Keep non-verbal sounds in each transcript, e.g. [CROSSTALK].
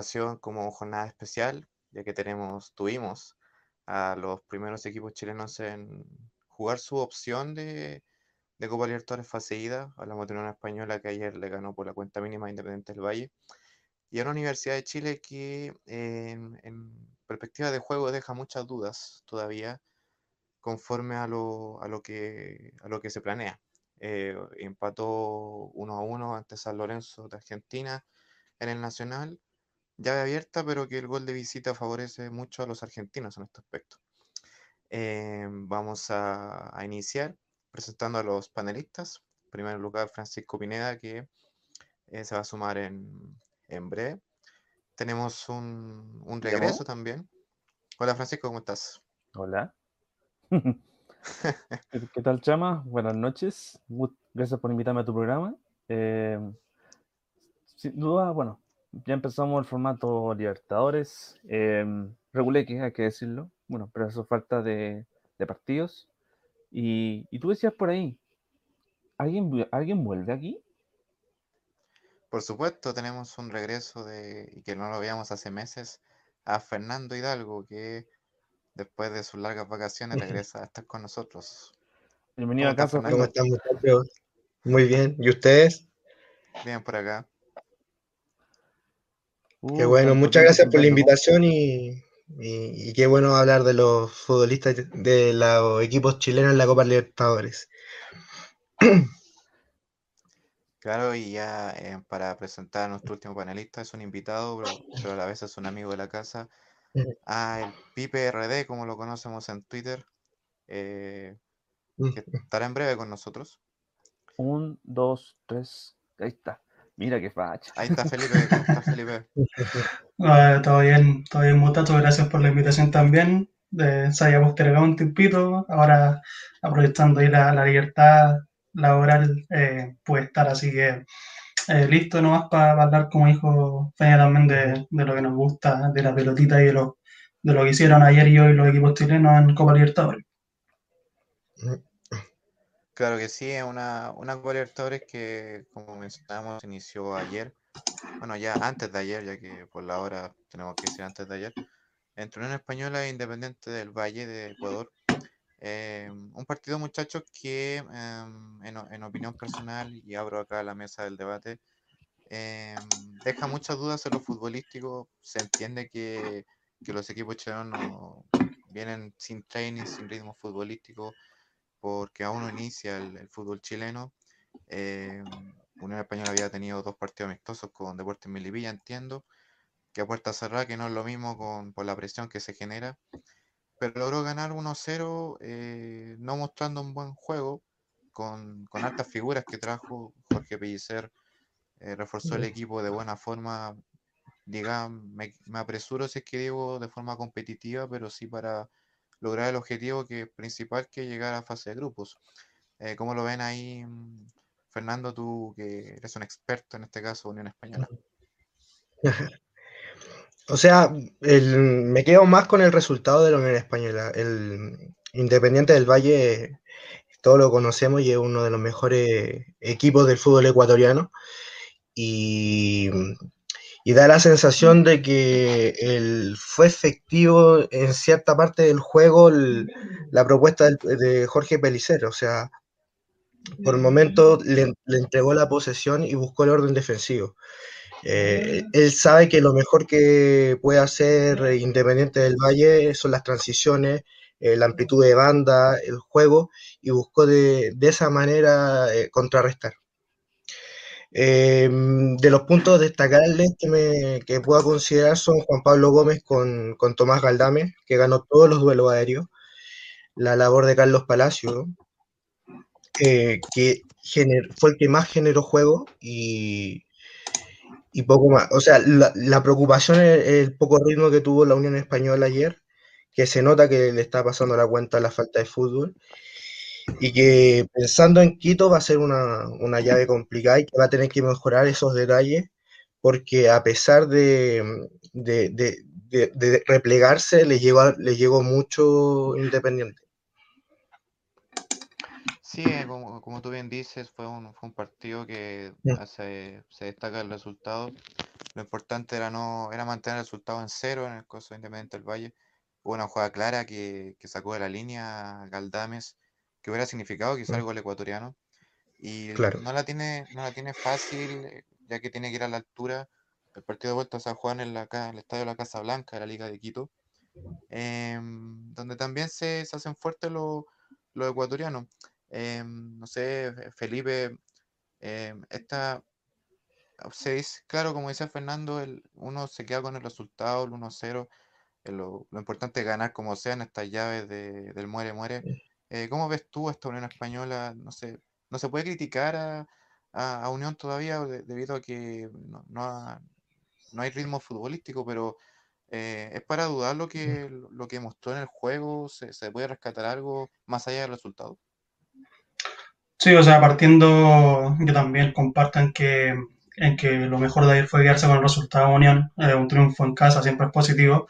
ocasión, como jornada especial, ya que tenemos, tuvimos a los primeros equipos chilenos en jugar su opción de, de Copa Libertadores fase ida. Hablamos de una española que ayer le ganó por la cuenta mínima Independiente del Valle. Y a una Universidad de Chile que en, en perspectiva de juego deja muchas dudas todavía conforme a lo, a lo que, a lo que se planea eh, empató 1 a 1 ante San Lorenzo de Argentina en el Nacional, llave abierta, pero que el gol de visita favorece mucho a los argentinos en este aspecto. Eh, vamos a, a iniciar presentando a los panelistas. En primer lugar, Francisco Pineda, que eh, se va a sumar en, en breve. Tenemos un, un ¿Me regreso llamó? también. Hola Francisco, ¿cómo estás? Hola. [LAUGHS] ¿Qué tal, Chama? Buenas noches. Gracias por invitarme a tu programa. Eh, sin duda, bueno, ya empezamos el formato Libertadores. Eh, Reguleque, hay que decirlo. Bueno, pero eso falta de, de partidos. Y, y tú decías por ahí, ¿alguien, ¿alguien vuelve aquí? Por supuesto, tenemos un regreso de, y que no lo veíamos hace meses, a Fernando Hidalgo, que después de sus largas vacaciones [LAUGHS] regresa a estar con nosotros. Bienvenido ¿Cómo a casa, Fernando? ¿Cómo están, muchachos? Muy bien. ¿Y ustedes? Bien por acá. Qué Uh, bueno. Muchas gracias por la invitación y, y- y qué bueno hablar de los futbolistas de los equipos chilenos en la Copa Libertadores. [CLEARS THROAT] Claro, y ya eh, para presentar a nuestro último panelista, es un invitado, pero, pero a la vez es un amigo de la casa, a el Pipe RD, como lo conocemos en Twitter, eh, que estará en breve con nosotros. Un, dos, tres. Ahí está. Mira qué facha. Ahí está Felipe, ¿cómo está Felipe? [LAUGHS] Ah, todo bien, todo bien, muchachos. Gracias por la invitación también. Eh, sabíamos que era un tiempito. Ahora, aprovechando ahí la, la libertad laboral, eh, puede estar así que eh, listo nomás para hablar, como dijo Feña, también de, de lo que nos gusta, de la pelotita y de lo, de lo que hicieron ayer y hoy los equipos chilenos en Copa Libertadores. Claro que sí, es una, una Copa Libertadores que, como mencionamos, inició ayer. Bueno, ya antes de ayer, ya que por la hora tenemos que decir antes de ayer. Entre Unión Española e Independiente del Valle de Ecuador. Eh, un partido, muchachos, que em, en, en opinión personal, y abro acá la mesa del debate, em, deja muchas dudas en lo futbolístico. Se entiende que, que los equipos chilenos no- vienen sin training, sin ritmo futbolístico, porque aún no inicia el, el fútbol chileno. Eh, Unión Española había tenido dos partidos amistosos con Deportes Melipilla, entiendo, que a puerta cerrada, que no es lo mismo con, por la presión que se genera, pero logró ganar 1-0, eh, no mostrando un buen juego, con, con altas figuras que trajo Jorge Pellicer, eh, reforzó el equipo de buena forma, digamos, me, me apresuro si es que digo de forma competitiva, pero sí para lograr el objetivo que principal que llegar a fase de grupos. Eh, ¿cómo lo ven ahí, mm, Fernando, tú que eres un experto en este caso, Unión Española? [LAUGHS] O sea, el- me quedo más con el resultado de la Unión Española. El Independiente del Valle, todos lo conocemos y es uno de los mejores equipos del fútbol ecuatoriano. Y, y da la sensación de que el- fue efectivo en cierta parte del juego el- la propuesta de Jorge Pellicer. O sea, por momentos le, le entregó la posesión y buscó el orden defensivo. Eh, él sabe que lo mejor que puede hacer Independiente del Valle son las transiciones, eh, la amplitud de banda, el juego, y buscó de, de esa manera eh, contrarrestar. Eh, de los puntos destacables que, me, que puedo considerar son Juan Pablo Gómez con, con Tomás Galdame, que ganó todos los duelos aéreos, la labor de Carlos Palacio, eh, que fue el que más generó juego y, y poco más. O sea, la, la preocupación es el poco ritmo que tuvo la Unión Española ayer, que se nota que le está pasando la cuenta la falta de fútbol, y que pensando en Quito va a ser una, una llave complicada y que va a tener que mejorar esos detalles, porque a pesar de, de, de- de- replegarse, le llegó, le llegó mucho Independiente. Sí, eh, como, como tú bien dices, fue un, fue un partido que Mm. hace, se destaca el resultado. Lo importante era no era mantener el resultado en cero en el caso de Independiente del Valle. Hubo una jugada clara que, que sacó de la línea Galdames, que hubiera significado quizá el Mm. gol ecuatoriano. Y Claro. no la tiene, no la tiene fácil, eh, ya que tiene que ir a la altura. El partido de vuelta a jugar en la, en el estadio de la Casa Blanca de la Liga de Quito, em, donde también se, se hacen fuertes los los ecuatorianos. Em, no sé, Fe- Felipe, em, esta, se dice, claro, como decía Fernando, el, uno se queda con el resultado, el 1-0, eh, lo, lo importante es ganar como sea en estas llaves de- del muere-muere. Eh, ¿cómo ves tú esta Unión Española? No sé, no se puede criticar a, a- a Unión todavía de- debido a que no, no ha- no hay ritmo futbolístico, pero eh, es para dudar lo que, lo que mostró en el juego, ¿se, se puede rescatar algo más allá del resultado? Sí, o sea, partiendo, yo también comparto en que, en que lo mejor de ayer fue quedarse con el resultado de Unión. Eh, un triunfo en casa siempre es positivo,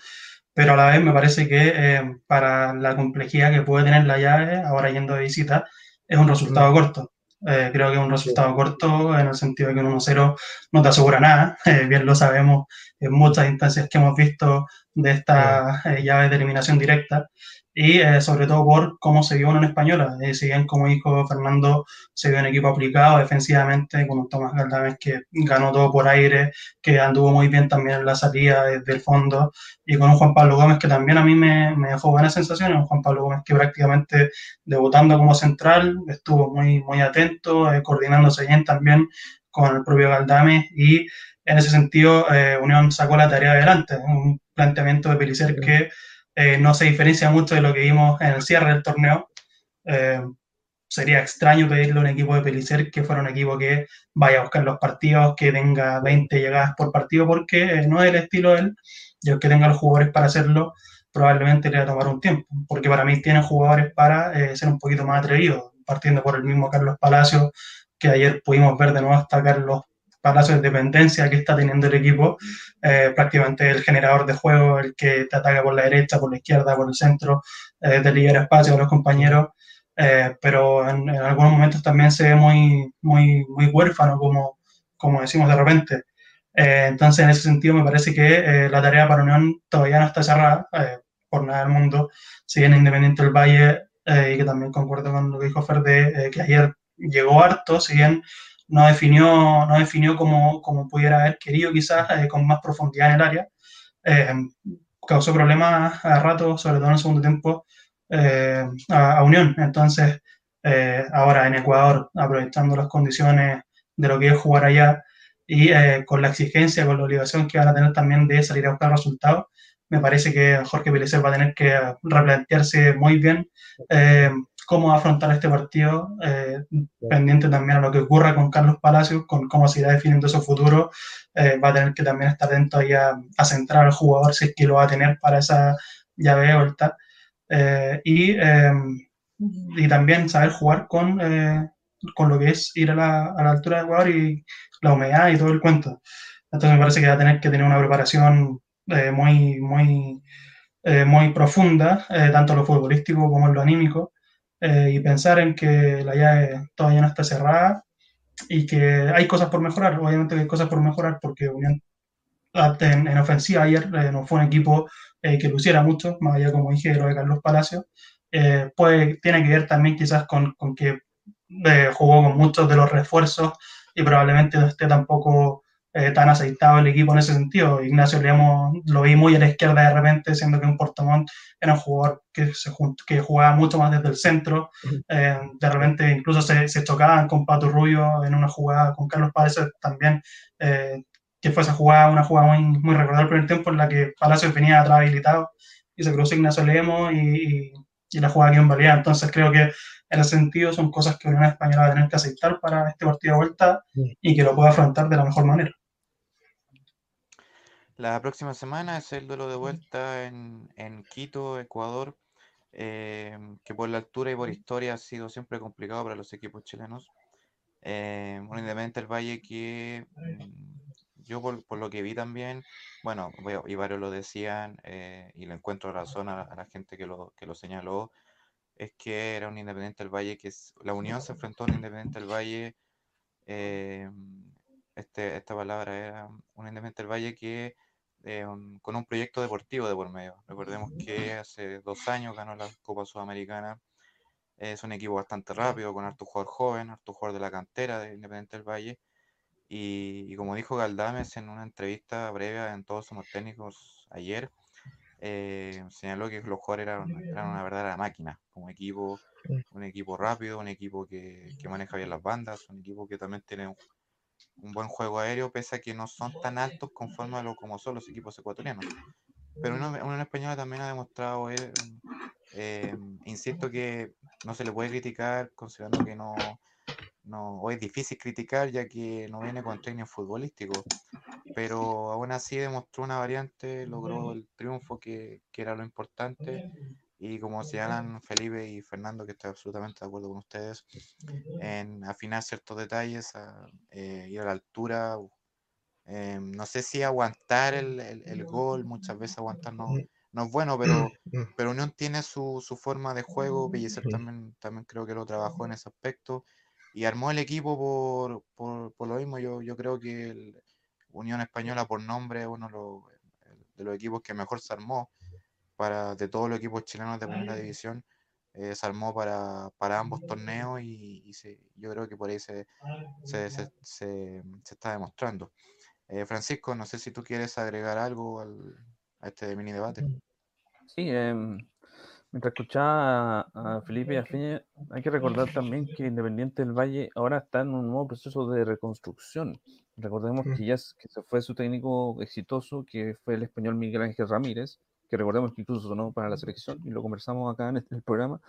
pero a la vez me parece que eh, para la complejidad que puede tener la llave, ahora yendo de visita, es un resultado corto. Eh, creo que es un resultado corto en el sentido de que un 1-0 no te asegura nada. [LAUGHS] Eh, bien lo sabemos en muchas instancias que hemos visto de esta eh, llave de eliminación directa y eh, sobre todo por cómo se vio en Española. Eh, si bien, como dijo Fernando, se vio un equipo aplicado defensivamente, con un Tomás Galdames que ganó todo por aire, que anduvo muy bien también en la salida desde el fondo, y con un Juan Pablo Gómez que también a mí me, me dejó buenas sensaciones, un Juan Pablo Gómez que prácticamente debutando como central estuvo muy, muy atento, eh, coordinándose bien también con el propio Galdames y en ese sentido eh, Unión sacó la tarea adelante, un planteamiento de Pelicer que eh, no se diferencia mucho de lo que vimos en el cierre del torneo, Eh, sería extraño pedirle a un equipo de Pelicer que fuera un equipo que vaya a buscar los partidos, que tenga 20 llegadas por partido, porque no es el estilo de él, y que tenga los jugadores para hacerlo, probablemente le va a tomar un tiempo, porque para mí tiene jugadores para eh, ser un poquito más atrevidos, partiendo por el mismo Carlos Palacios, que ayer pudimos ver de nuevo hasta Carlos Palacios de dependencia que está teniendo el equipo, eh, prácticamente el generador de juego, el que te ataca por la derecha, por la izquierda, por el centro, eh, te libera espacio a los compañeros, eh, pero en, en, algunos momentos también se ve muy, muy, muy huérfano, como, como decimos de repente. Eh, entonces, en ese sentido, me parece que eh, la tarea para Unión todavía no está cerrada, eh, por nada del mundo, si bien Independiente del Valle, y que también concuerdo con lo que dijo Fer de que ayer llegó harto, si bien no definió, no definió como, como pudiera haber querido, quizás con más profundidad en el área, causó problemas a rato, sobre todo en el segundo tiempo, a, a, Unión. Entonces, ahora en Ecuador, aprovechando las condiciones de lo que es jugar allá, y eh, con la exigencia, con la obligación que van a tener también de salir a buscar resultados, me parece que Jorge Pelicer va a tener que replantearse muy bien eh, cómo afrontar este partido, eh, pendiente también a lo que ocurra con Carlos Palacios, con cómo se irá definiendo su futuro, eh, va a tener que también estar atento ahí a, a, centrar al jugador si es que lo va a tener para esa llave de vuelta, eh, y, y, también saber jugar con, con lo que es ir a la, a la altura del jugador y la humedad y todo el cuento. Entonces me parece que va a tener que tener una preparación eh, muy, muy, eh, muy profunda, eh, tanto lo futbolístico como lo anímico, y pensar en que la llave todavía no está cerrada y que hay cosas por mejorar. Obviamente hay cosas por mejorar porque Unión en, en ofensiva ayer no fue un equipo que luciera mucho, más allá como dije de lo de Carlos Palacios. pues tiene que ver también quizás con, con que jugó con muchos de los refuerzos y probablemente no esté tampoco eh, tan aceitado el equipo en ese sentido. Ignacio Leamos lo vi muy a la izquierda de repente, siendo que un Portamont era un jugador que, se, que jugaba mucho más desde el centro. Eh, de repente incluso se, se, chocaban con Pato Rubio en una jugada con Carlos Palacios también, eh, que fue esa jugada, una jugada muy, muy recordada el primer tiempo en la que Palacios venía atrás habilitado y se cruzó Ignacio Leamos y, y, y la jugada quedó en valía. Entonces creo que en ese sentido son cosas que Unión Española va a tener que aceptar para este partido de vuelta y que lo pueda afrontar de la mejor manera. La próxima semana es el duelo de vuelta en, en Quito, Ecuador, eh, que por la altura y por historia ha sido siempre complicado para los equipos chilenos. Eh, un Independiente del Valle que mm, yo por, por, lo que vi también, bueno, y varios lo decían eh, y le encuentro razón a, a, la gente que lo, que lo señaló, es que era un Independiente del Valle, que es, la Unión se enfrentó a un Independiente del Valle, eh, este, esta palabra era un Independiente del Valle que eh, con un proyecto deportivo de por medio. Recordemos que hace dos años ganó la Copa Sudamericana, es un equipo bastante rápido, con harto jugador joven, harto jugador de la cantera de Independiente del Valle, y, y como dijo Galdames en una entrevista breve en Todos Somos Técnicos ayer, eh, señaló que los jugadores eran, eran, una verdadera máquina, como equipo, un equipo rápido, un equipo que, que maneja bien las bandas, un equipo que también tiene un, buen juego aéreo, pese a que no son tan altos conforme a lo como son los equipos ecuatorianos. Pero una, una española también ha demostrado, eh, eh, insisto que no se le puede criticar considerando que no, no, o es difícil criticar ya que no viene con training futbolístico, pero aún así demostró una variante, logró el triunfo que, que era lo importante y como señalan Felipe y Fernando, que estoy absolutamente de acuerdo con ustedes, en afinar ciertos detalles, a, eh, ir a la altura, eh, no sé si aguantar el, el, el, gol, muchas veces aguantar no, no es bueno, pero, pero Unión tiene su, su forma de juego, Pellicer también, también creo que lo trabajó en ese aspecto, y armó el equipo por, por, por lo mismo. Yo, yo creo que el Unión Española por nombre es uno de los, de los, equipos que mejor se armó para, de todos los equipos chilenos de primera división. Eh, se armó para, para ambos torneos y, y se, yo creo que por ahí se, se, se, se está demostrando. Eh, Francisco, no sé si tú quieres agregar algo al, a este mini debate. Sí, eh, Mientras escuchaba a, a Felipe y a Feña, hay que recordar también que Independiente del Valle ahora está en un nuevo proceso de reconstrucción. Recordemos que ya que se fue su técnico exitoso, que fue el español Miguel Ángel Ramírez, que recordemos que incluso sonó para la selección y lo conversamos acá en este- el programa,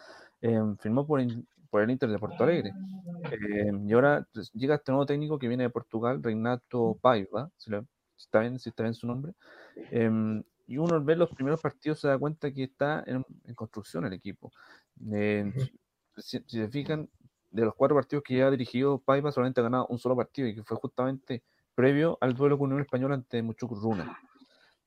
eh, firmó por, in- por el Inter de Porto Alegre. Eh, y ahora pues, llega este nuevo técnico que viene de Portugal, Reinato Paiva, si, lo- si está bien, si está bien su nombre. Em, y uno ver los primeros partidos se da cuenta que está en, en construcción el equipo. Eh, si, si se fijan, de los cuatro partidos que ya ha dirigido Paiva, solamente ha ganado un solo partido y que fue justamente previo al duelo con Unión Española ante Muchuc Runa.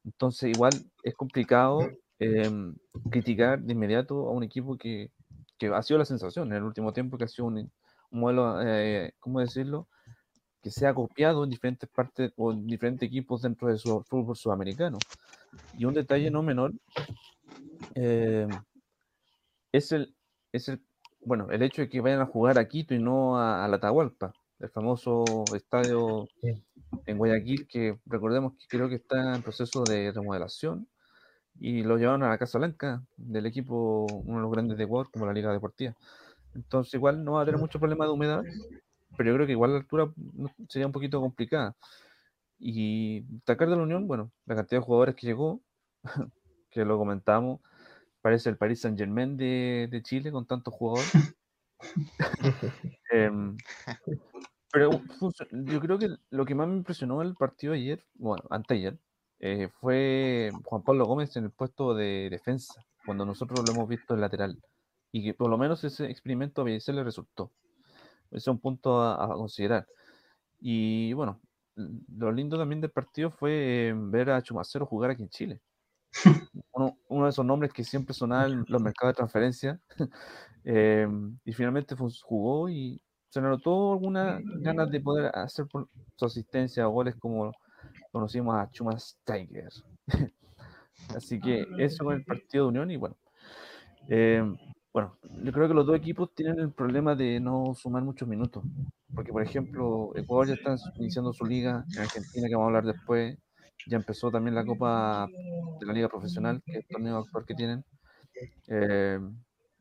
Entonces, igual es complicado em, criticar de inmediato a un equipo que, que ha sido la sensación en el último tiempo, que ha sido un, modelo, eh, ¿cómo decirlo? Que se ha copiado en diferentes partes o en diferentes equipos dentro de su fútbol sudamericano. Y un detalle no menor eh, es el, es el, bueno, el hecho de que vayan a jugar a Quito y no a, la Atahualpa, el famoso estadio. En Guayaquil, que recordemos que creo que está en proceso de remodelación y lo llevaron a la Casa Blanca del equipo, uno de los grandes de Ecuador, como la Liga Deportiva. Entonces, igual no va a tener mucho problema de humedad, pero yo creo que igual la altura sería un poquito complicada. Y destacar de la Unión, bueno, la cantidad de jugadores que llegó, [LAUGHS] que lo comentamos, parece el Paris Saint Germain de, de Chile con tantos jugadores. [LAUGHS] [LAUGHS] Em, pero func- yo creo que lo que más me impresionó del partido ayer, bueno, anteayer, eh, fue Juan Pablo Gómez en el puesto de defensa, cuando nosotros lo hemos visto en lateral. Y que por lo menos ese experimento a Bellicer le resultó. Ese es un punto a, a considerar. Y bueno, lo lindo también del partido fue eh, ver a Chumacero jugar aquí en Chile. [LAUGHS] Uno, uno de esos nombres que siempre sonaban en los mercados de transferencia. [LAUGHS] Eh, y finalmente fue- jugó y se notó algunas ganas de poder hacer por su asistencia o goles como conocimos a Chumas Tiger. [LAUGHS] Así que eso con el partido de Unión y bueno. eh, bueno, yo creo que los dos equipos tienen el problema de no sumar muchos minutos. Porque, por ejemplo, Ecuador ya está iniciando su liga, en Argentina, que vamos a hablar después, ya empezó también la Copa de la Liga Profesional, que es el torneo actual que tienen. Eh,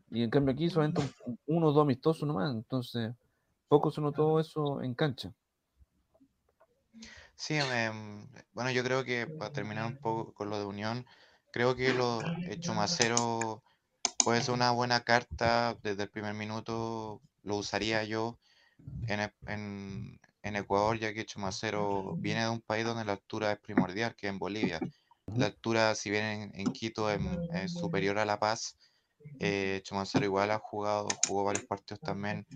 y en cambio aquí solamente un- uno o dos amistosos nomás, entonces poco se notó eso en cancha. Sí, em, bueno, yo creo que para terminar un poco con lo de Unión, creo que lo hecho Macero puede ser una buena carta desde el primer minuto, lo usaría yo en, e- en, en Ecuador, ya que Chumacero viene de un país donde la altura es primordial, que es en Bolivia. La altura, si bien en, en Quito es, es superior a La Paz, eh, Chumacero igual ha jugado, jugó varios partidos también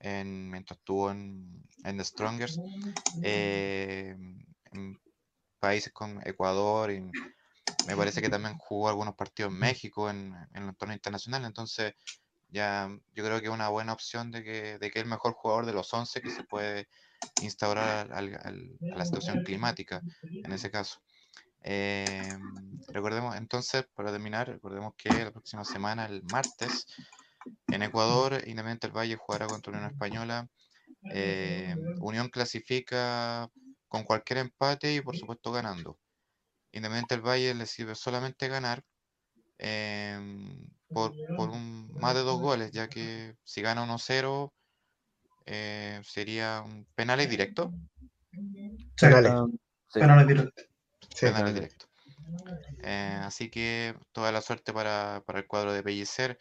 en, mientras estuvo en, en The Strongest, eh, en países con Ecuador y me parece que también jugó algunos partidos en México en, en el torneo internacional, entonces ya yo creo que es una buena opción de que, de que es el mejor jugador de los 11 que se puede instaurar al- al- a la situación climática en ese caso. Eh, recordemos entonces, para terminar, recordemos que la próxima semana, el martes, en Ecuador, Independiente del Valle jugará contra Unión Española. Eh, Unión clasifica con cualquier empate y por supuesto ganando. Independiente del Valle le sirve solamente ganar em, por, por un, más de dos goles, ya que si gana 1-0 eh, sería un penales directo. Sí, Penales. Ah, sí. penales. Sí. penales directo. Eh, así que toda la suerte para, para el cuadro de Pellicer,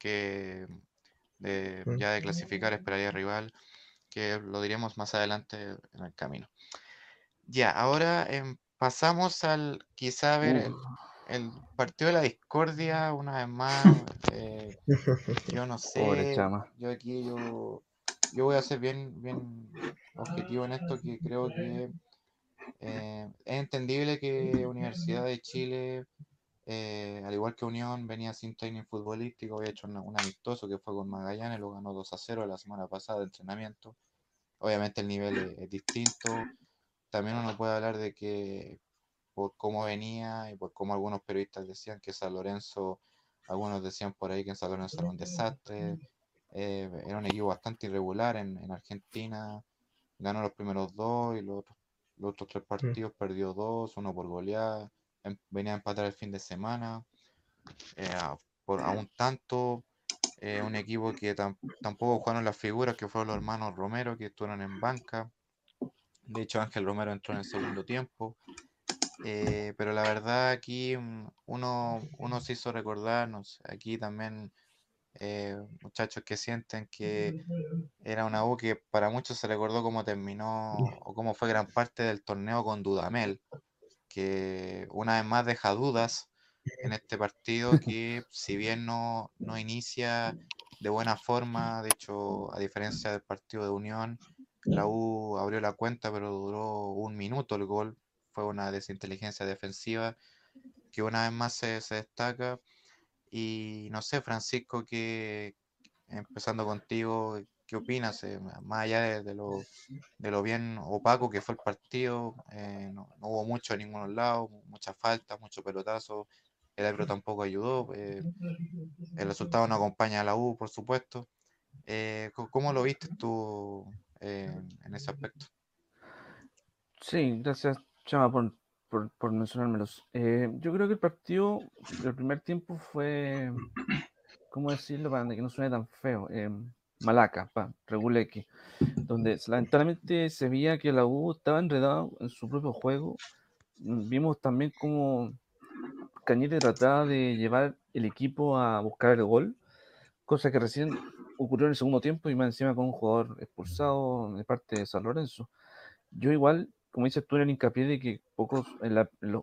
que de, Mm. ya de clasificar esperaría rival, que lo diremos más adelante en el camino. Ya, ahora em, pasamos al quizá ver el, Uf, el partido de la discordia una vez más. [LAUGHS] eh, yo no pobre sé, chama. yo aquí yo, yo voy a ser bien, bien objetivo en esto, que creo que eh, es entendible que Universidad de Chile, eh, al igual que Unión, venía sin training futbolístico, había hecho un amistoso que fue con Magallanes, lo ganó 2 a 0 la semana pasada de entrenamiento. Obviamente el nivel es, es distinto. También uno puede hablar de que por cómo venía y por cómo algunos periodistas decían que San Lorenzo, algunos decían por ahí que San Lorenzo era un desastre, eh, era un equipo bastante irregular en, en Argentina, ganó los primeros dos y los otros, los otros tres partidos perdió dos, uno por goleada, venía a empatar el fin de semana, eh, a- por, a un [CLEARS THROAT] tanto, eh, un equipo que tam- tampoco jugaron las figuras que fueron los hermanos Romero que estuvieron en banca, de hecho Ángel Romero entró en el segundo tiempo, Eh, pero la verdad aquí mm, uno, uno se hizo recordarnos, aquí también eh, muchachos que sienten que era una U que para muchos se recordó cómo terminó o cómo fue gran parte del torneo con Dudamel, que una vez más deja dudas en este partido [LAUGHS] que si bien no, no inicia de buena forma, de hecho a diferencia del partido de Unión, la U abrió la cuenta pero duró un minuto el gol, fue una desinteligencia defensiva que una vez más se, se destaca. Y no sé, Francisco, que empezando contigo, ¿qué opinas? Eh, más allá de, lo, de lo bien opaco que fue el partido, eh, no, hubo mucho en ninguno lado, muchas faltas, mucho pelotazo, el árbitro tampoco ayudó, eh, el resultado no acompaña a la U, por supuesto. ¿cómo lo viste tú en ese aspecto? Sí, gracias, Chama, por, por, mencionármelos. Yo creo que el partido, el primer tiempo fue, ¿cómo decirlo para que no suene tan feo? Malaca, pa, reguleque, donde lamentablemente se veía que la U estaba enredado en su propio juego. Mm, Vimos también como Cañete trataba de llevar el equipo a buscar el gol, cosa que recién ocurrió en el segundo tiempo y más encima con un jugador expulsado de parte de San Lorenzo. Yo igual, como dices tú, en el hincapié de que pocos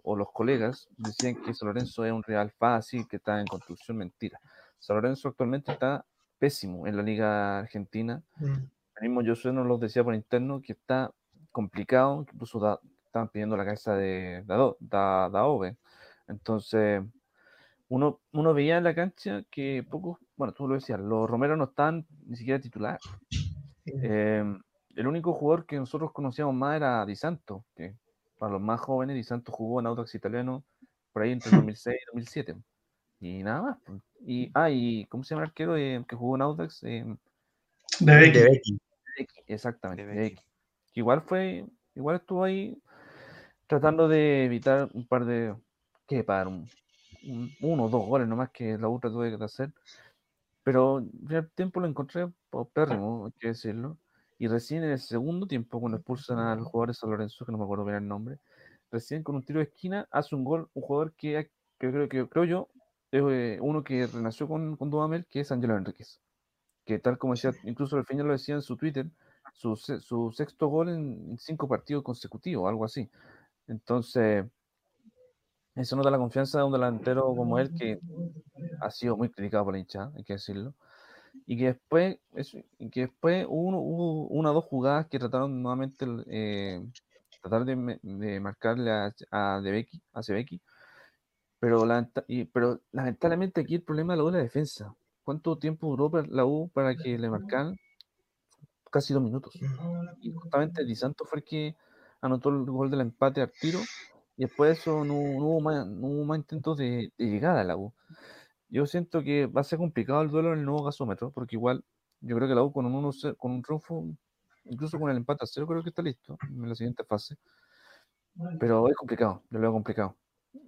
o los colegas decían que San Lorenzo es un rival fácil, que está en construcción, mentira. San Lorenzo actualmente está pésimo en la liga argentina. Mm. El mismo Josué nos lo decía por interno que está complicado, que incluso da- estaban pidiendo la cabeza de Dado- Da- Daove. Entonces, uno, uno veía en la cancha que pocos, bueno, tú lo decías, los Romero no están ni siquiera titular. Eh, el único jugador que nosotros conocíamos más era Di Santo, que para los más jóvenes, Di Santo jugó en Audax Italiano por ahí entre 2006 [LAUGHS] y 2007. Y nada más. Y, ah, y ¿cómo se llama el arquero eh, que jugó en Audax? Eh, De Becky. Exactamente, De Becky. Igual fue, igual estuvo ahí tratando de evitar un par de, ¿qué? Para un, un- uno o dos goles nomás que la otra tuve que hacer. Pero el tiempo lo encontré pérrimo, hay que decirlo. Y recién en el segundo tiempo, cuando expulsan al jugador de San Lorenzo, que no me acuerdo bien el nombre, recién con un tiro de esquina hace un gol un jugador que, que creo, que creo yo eh, uno que renació con, con Dudamel, que es Angelo Enríquez. Que tal como decía, incluso al final lo decía en su Twitter, su, su sexto gol en cinco partidos consecutivos, algo así. Entonces, eso nota la confianza de un delantero como él, que ha sido muy criticado por la hinchada, hay que decirlo. Y que después, eso- y que después hubo, uno- hubo una o dos jugadas que trataron nuevamente eh, tratar de, de marcarle a, a De Becky, a Zebeki, pero, lamentablemente aquí el problema de la U la defensa. ¿Cuánto tiempo duró la U para que le marcaran? Casi dos minutos. Y justamente Di Santo fue el que anotó el gol del empate al tiro. Y después de eso no, hubo, más, intentos de, llegada a la U. Yo siento que va a ser complicado el duelo en el nuevo gasómetro, porque igual yo creo que la U con un, 1-0 con un triunfo, incluso con el empate a cero, creo que está listo en la siguiente fase. Pero es complicado, yo lo veo complicado.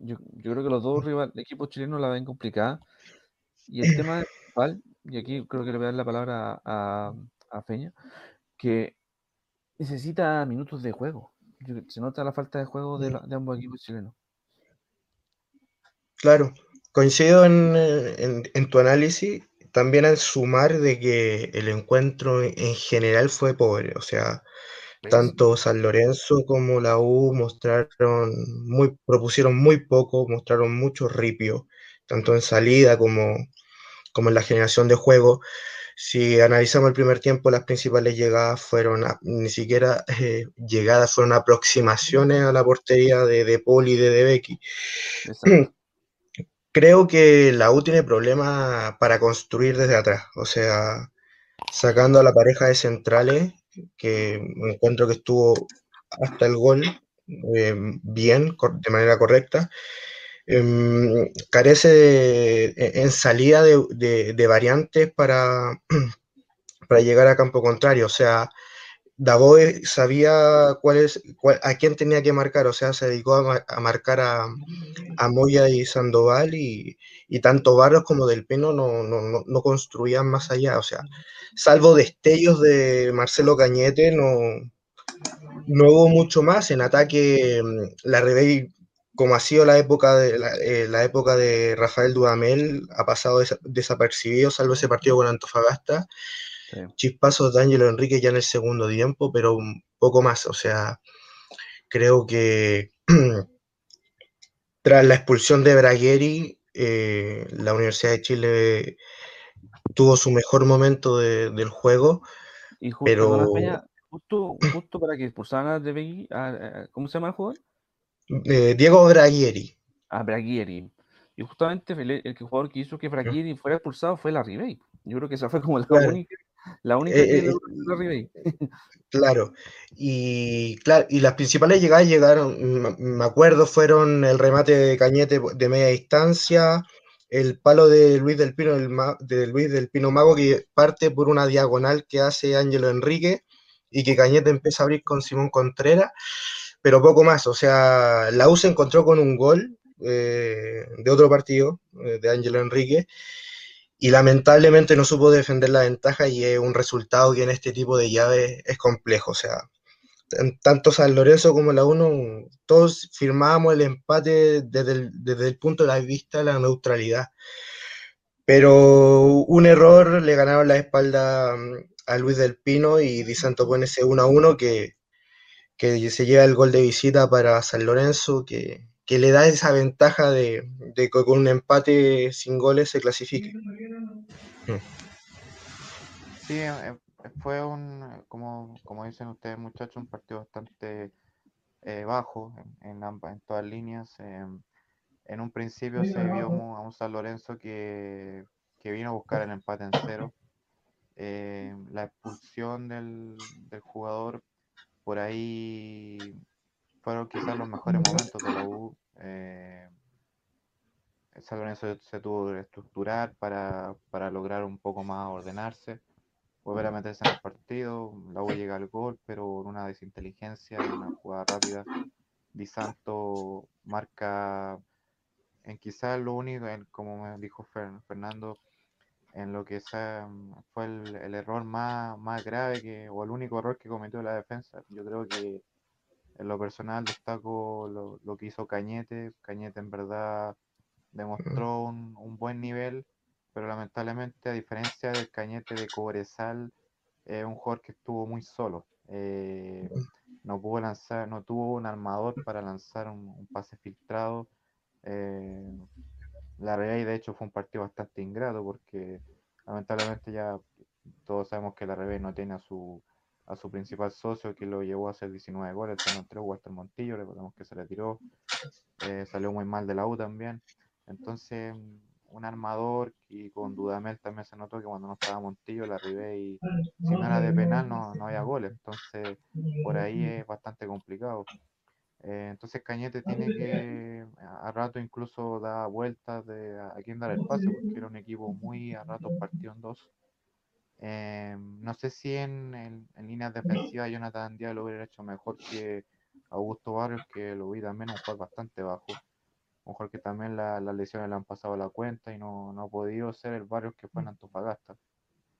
Yo, yo creo que los dos rival, equipos chilenos la ven complicada. Y el [CLEARS THROAT] tema principal, y aquí creo que le voy a dar la palabra a, a Feña, que necesita minutos de juego. Se nota la falta de juego de, la- de ambos equipos chilenos. Claro, coincido en, en- en tu análisis, también al sumar de que el encuentro en en general fue pobre, o sea, tanto San Lorenzo como la U mostraron muy, propusieron muy poco, mostraron mucho ripio, tanto en salida como, como en la generación de juego. Si analizamos el primer tiempo, las principales llegadas fueron, ni siquiera [LAUGHS] eh, llegadas, fueron aproximaciones a la portería de De Paul y de De Becky. Exacto. [CLEARS THROAT] Creo que la U tiene problemas para construir desde atrás, o sea, sacando a la pareja de centrales, que encuentro que estuvo hasta el gol eh, bien, de manera correcta, em, carece de- en salida de, de- de variantes para, [CLEARS THROAT] para llegar a campo contrario, o sea, Davoe sabía cuál es, cuál- a quién tenía que marcar, o sea, se dedicó a, a marcar a, a Moya y Sandoval y, y tanto Barros como Del Pino no, no, no, no construían más allá, o sea, salvo destellos de Marcelo Cañete, no, no hubo mucho más. En ataque, mm, la Rebey como ha sido la época de la, eh, la época de Rafael Dudamel, ha pasado desa- desapercibido, salvo ese partido con Antofagasta. Sí. Chispazos de Ángelo Enrique ya en el segundo tiempo, pero un poco más. O sea, creo que [CLEARS THROAT] tras la expulsión de Bragueri, eh, la Universidad de Chile tuvo su mejor momento de- del juego. Y justo, Pero- Peña, justo, justo para que expulsaran a- a- ¿cómo se llama el jugador? Eh, Diego Bragueri. A Braguieri. Y justamente el, el que- jugador que hizo que Braguieri fuera expulsado fue la Ribey. Yo creo que esa fue como la Claro. única, la única Eh, que eh, la Ribey. Claro, y claro, y las principales llegadas llegaron, me acuerdo, fueron el remate de Cañete de media distancia, el palo de Luis del Pino, el de Luis del Pino Mago que parte por una diagonal que hace Ángelo Enrique y que Cañete empieza a abrir con Simón Contreras, pero poco más, o sea, la U se encontró con un gol eh, de otro partido, eh, de Ángelo Enrique, y lamentablemente no supo defender la ventaja y es un resultado que en este tipo de llaves es complejo. O sea, tan- tanto San Lorenzo como la 1, todos firmábamos el empate desde el, desde el punto de vista de la neutralidad. Pero un error le ganaron la espalda mm, a Luis del Pino y Di Santo pone ese 1 a 1 que, que se lleva el gol de visita para San Lorenzo, que, que le da esa ventaja de, que con un empate sin goles se clasifique. Sí, eh, eh, fue un, como, como dicen ustedes muchachos, un partido bastante eh, bajo en, todas líneas. em, en un principio se vio a un San Lorenzo que, que vino a buscar el empate en cero. Eh, la expulsión del jugador por ahí fueron quizás los mejores momentos de la U. eh, San Lorenzo se tuvo que reestructurar para, para lograr un poco más ordenarse, volver a meterse en el partido. La U llega al gol, pero una desinteligencia, en una jugada rápida. Di Santo marca en quizás lo único, en- como me dijo Fer- Fernando, en lo que sa- fue el, el error más, más grave que, o el único error que cometió la defensa. Yo creo que en lo personal destaco lo, lo que hizo Cañete. Cañete en verdad demostró un, un buen nivel, pero lamentablemente a diferencia del Cañete de Cobresal, es un jugador que estuvo muy solo. Eh, no pudo lanzar, no tuvo un armador para lanzar un, un pase filtrado. Eh, la Rey de hecho fue un partido bastante ingrato porque lamentablemente ya todos sabemos que la Rey no tiene a su a su principal socio que lo llevó a hacer 19 goles, el entró Walter Montillo, recordemos que se retiró, eh, salió muy mal de la U también. Entonces, un armador y con Dudamel también se notó que cuando no estaba Montillo, la Ribey, si no era de penal, no, no había goles. Entonces, por ahí es bastante complicado. Eh, entonces Cañete tiene que a rato incluso da vueltas de a, a quién dar el pase, porque era un equipo muy a rato partido en dos. Eh, no sé si en, en, en líneas defensivas Jonathan Díaz lo hubiera hecho mejor que Augusto Barrios, que lo vi también un jugador bastante bajo. Un jugador que también la- las lesiones le han pasado la cuenta y no, no ha podido ser el Barrios que fue en Antofagasta.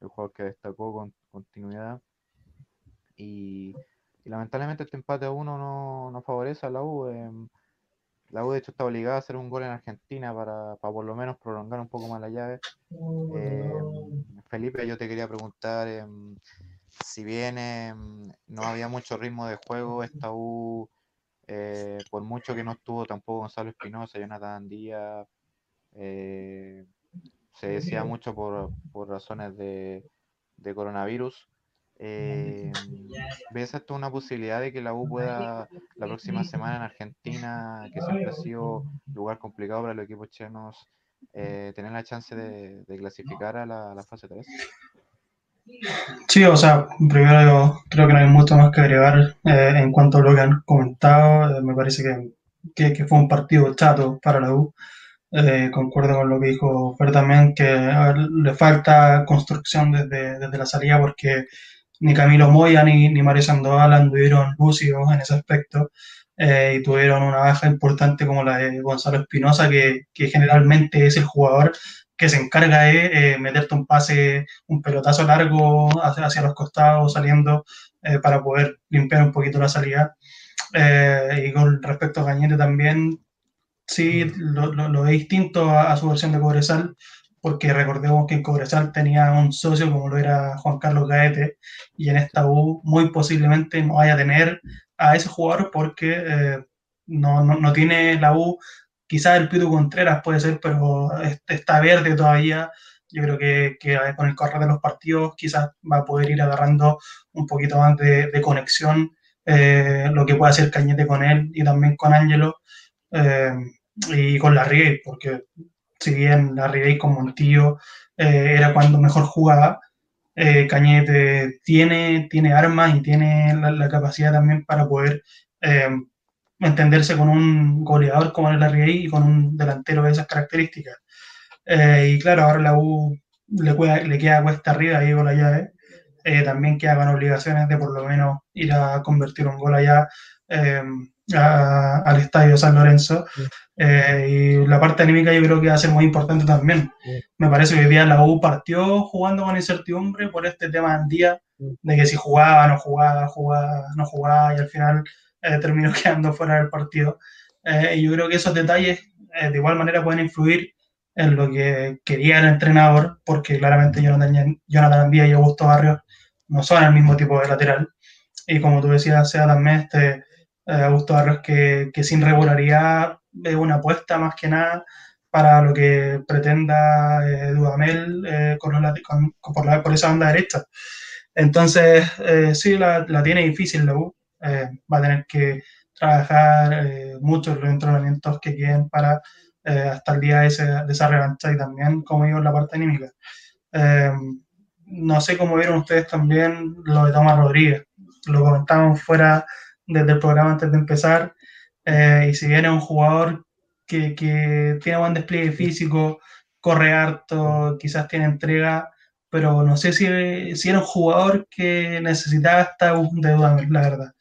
El jugador que destacó con continuidad. Y, y lamentablemente este empate a uno no, no favorece a la U. em, la U de hecho está obligada a hacer un gol en Argentina para, para por lo menos prolongar un poco más la llave. Em, Felipe, yo te quería preguntar, em, si bien em, no había mucho ritmo de juego, esta U, eh, por mucho que no estuvo tampoco Gonzalo Espinosa, Jonathan Díaz, eh, se decía mucho por, por razones de, de coronavirus. Eh, ¿ves esto una posibilidad de que la U pueda la próxima semana en Argentina, que siempre ha sido lugar complicado para los equipos chilenos, eh, tener la chance de, de clasificar a la, a la fase 3? Sí, o sea, primero yo creo que no hay mucho más que agregar eh, en cuanto a lo que han comentado. Eh, me parece que, que, que fue un partido chato para la U. Eh, concuerdo con lo que dijo Fer también, que a ver, le falta construcción desde, desde la salida porque ni Camilo Moya ni, ni Mario Sandoval anduvieron lúcidos en ese aspecto eh, y tuvieron una baja importante como la de Gonzalo Espinosa, que, que generalmente es el jugador que se encarga de eh, meterte un pase, un pelotazo largo hacia, hacia los costados, saliendo eh, para poder limpiar un poquito la salida. Eh, y con respecto a Cañete también, sí lo, lo, lo distinto a, a su versión de Cobresal, porque recordemos que en Cobresal tenía un socio como lo era Juan Carlos Gaete, y en esta U muy posiblemente no vaya a tener a ese jugador porque eh, no, no, no tiene la U, quizás el Pitu Contreras puede ser, pero es- está verde todavía. Yo creo que, que con el correr de los partidos quizás va a poder ir agarrando un poquito más de, de conexión, eh, lo que puede hacer Cañete con él y también con Ángelo eh, y con la Riey, porque si bien la Ribey con Montillo eh, era cuando mejor jugaba, eh, Cañete tiene, tiene armas y tiene la, capacidad también para poder eh, entenderse con un goleador como el Ribey y con un delantero de esas características. Eh, y claro, ahora la U le, le queda cuesta arriba ahí con la llave. También queda con obligaciones de por lo menos ir a convertir un gol allá al estadio San Lorenzo. Eh, y la parte anímica yo creo que va a ser muy importante también. Sí. Me parece que hoy día la U partió jugando con incertidumbre por este tema del día, de que si jugaba, no jugaba, jugaba, no jugaba, y al final eh, terminó [LAUGHS] quedando fuera del partido. Eh, y yo creo que esos detalles eh, de igual manera pueden influir en lo que quería el entrenador, porque claramente Jonathan, Jonathan Díaz y Augusto Barrios no son el mismo tipo de lateral. Y como tú decías, sea también este eh, Augusto Barrios que, que sin regularidad es una apuesta más que nada para lo que pretenda eh, Dudamel eh, con con- por, por esa banda derecha. Entonces, eh, sí, la, la tiene difícil la U. Eh, va a tener que trabajar eh, mucho en los entrenamientos que queden para eh, hasta el día de, ese- de esa revancha y también, como digo, en la parte anímica. No sé cómo vieron ustedes también lo de Tomás Rodríguez. Lo comentábamos fuera desde el programa antes de empezar. Eh, y si bien es un jugador que, que tiene buen despliegue físico, corre harto, quizás tiene entrega, pero no sé si, si era un jugador que necesitaba esta de Dudamel, la verdad.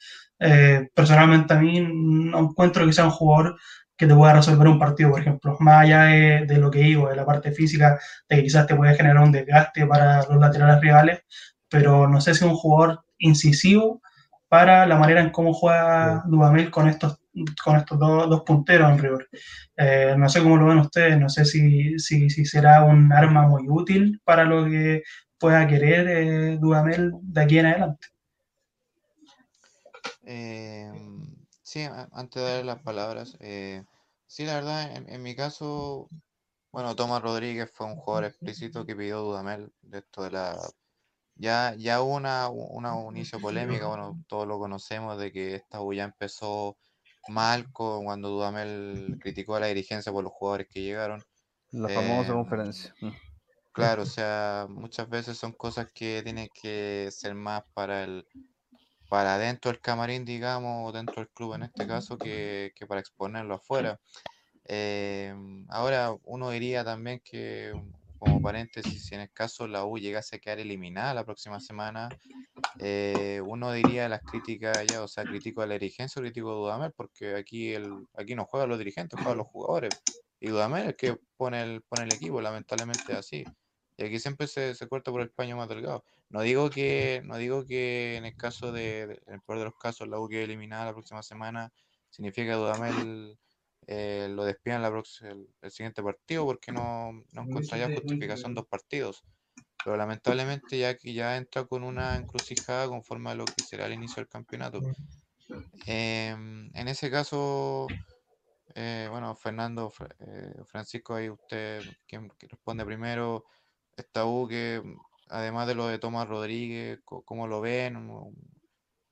Eh, personalmente a mí no encuentro que sea un jugador que te pueda resolver un partido, por ejemplo, más allá de, de lo que digo, de la parte física, de que quizás te puede generar un desgaste para los laterales rivales, pero no sé si es un jugador incisivo para la manera en cómo juega Dudamel con estos, con estos dos, punteros en rigor. Eh, no sé cómo lo ven ustedes, no sé si, si, si será un arma muy útil para lo que pueda querer eh, Dudamel de aquí en adelante. Eh, sí, antes de dar las palabras, sí, la verdad, en, en mi caso, bueno, Tomás Rodríguez fue un jugador explícito que pidió Dudamel de esto de la... Ya, ya hubo una, una un inicio polémica, bueno, todos lo conocemos, de que esta ya empezó mal con, cuando Dudamel criticó a la dirigencia por los jugadores que llegaron. La famosa Eh, conferencia. Mm. Claro, o [LAUGHS] sea, muchas veces son cosas que tienen que ser más para el, para dentro del camarín, digamos, o dentro del club en este caso, que, que para exponerlo afuera. Eh, ahora, uno diría también que, como paréntesis, si en el caso la U llegase a quedar eliminada la próxima semana, eh, uno diría las críticas ya, o sea, critico a la dirigencia o critico a Dudamel, porque aquí, el, aquí no juegan los dirigentes, juegan los jugadores. Y Dudamel es que pone el, pone el equipo, lamentablemente así. Y aquí siempre se, se corta por el paño más delgado. No digo que, no digo que en el caso de, de- en el peor de los casos, la U quede eliminada la próxima semana, significa que Dudamel eh, lo despidan la el, el siguiente partido, porque no, no encuentro ya justificación dos partidos. Pero lamentablemente ya que ya entra con una encrucijada conforme a lo que será el inicio del campeonato. Em, en ese caso, eh, bueno, Fernando, eh, Francisco, ahí usted, quien responde primero, esta U que además de lo de Tomás Rodríguez, ¿cómo lo ven? Un,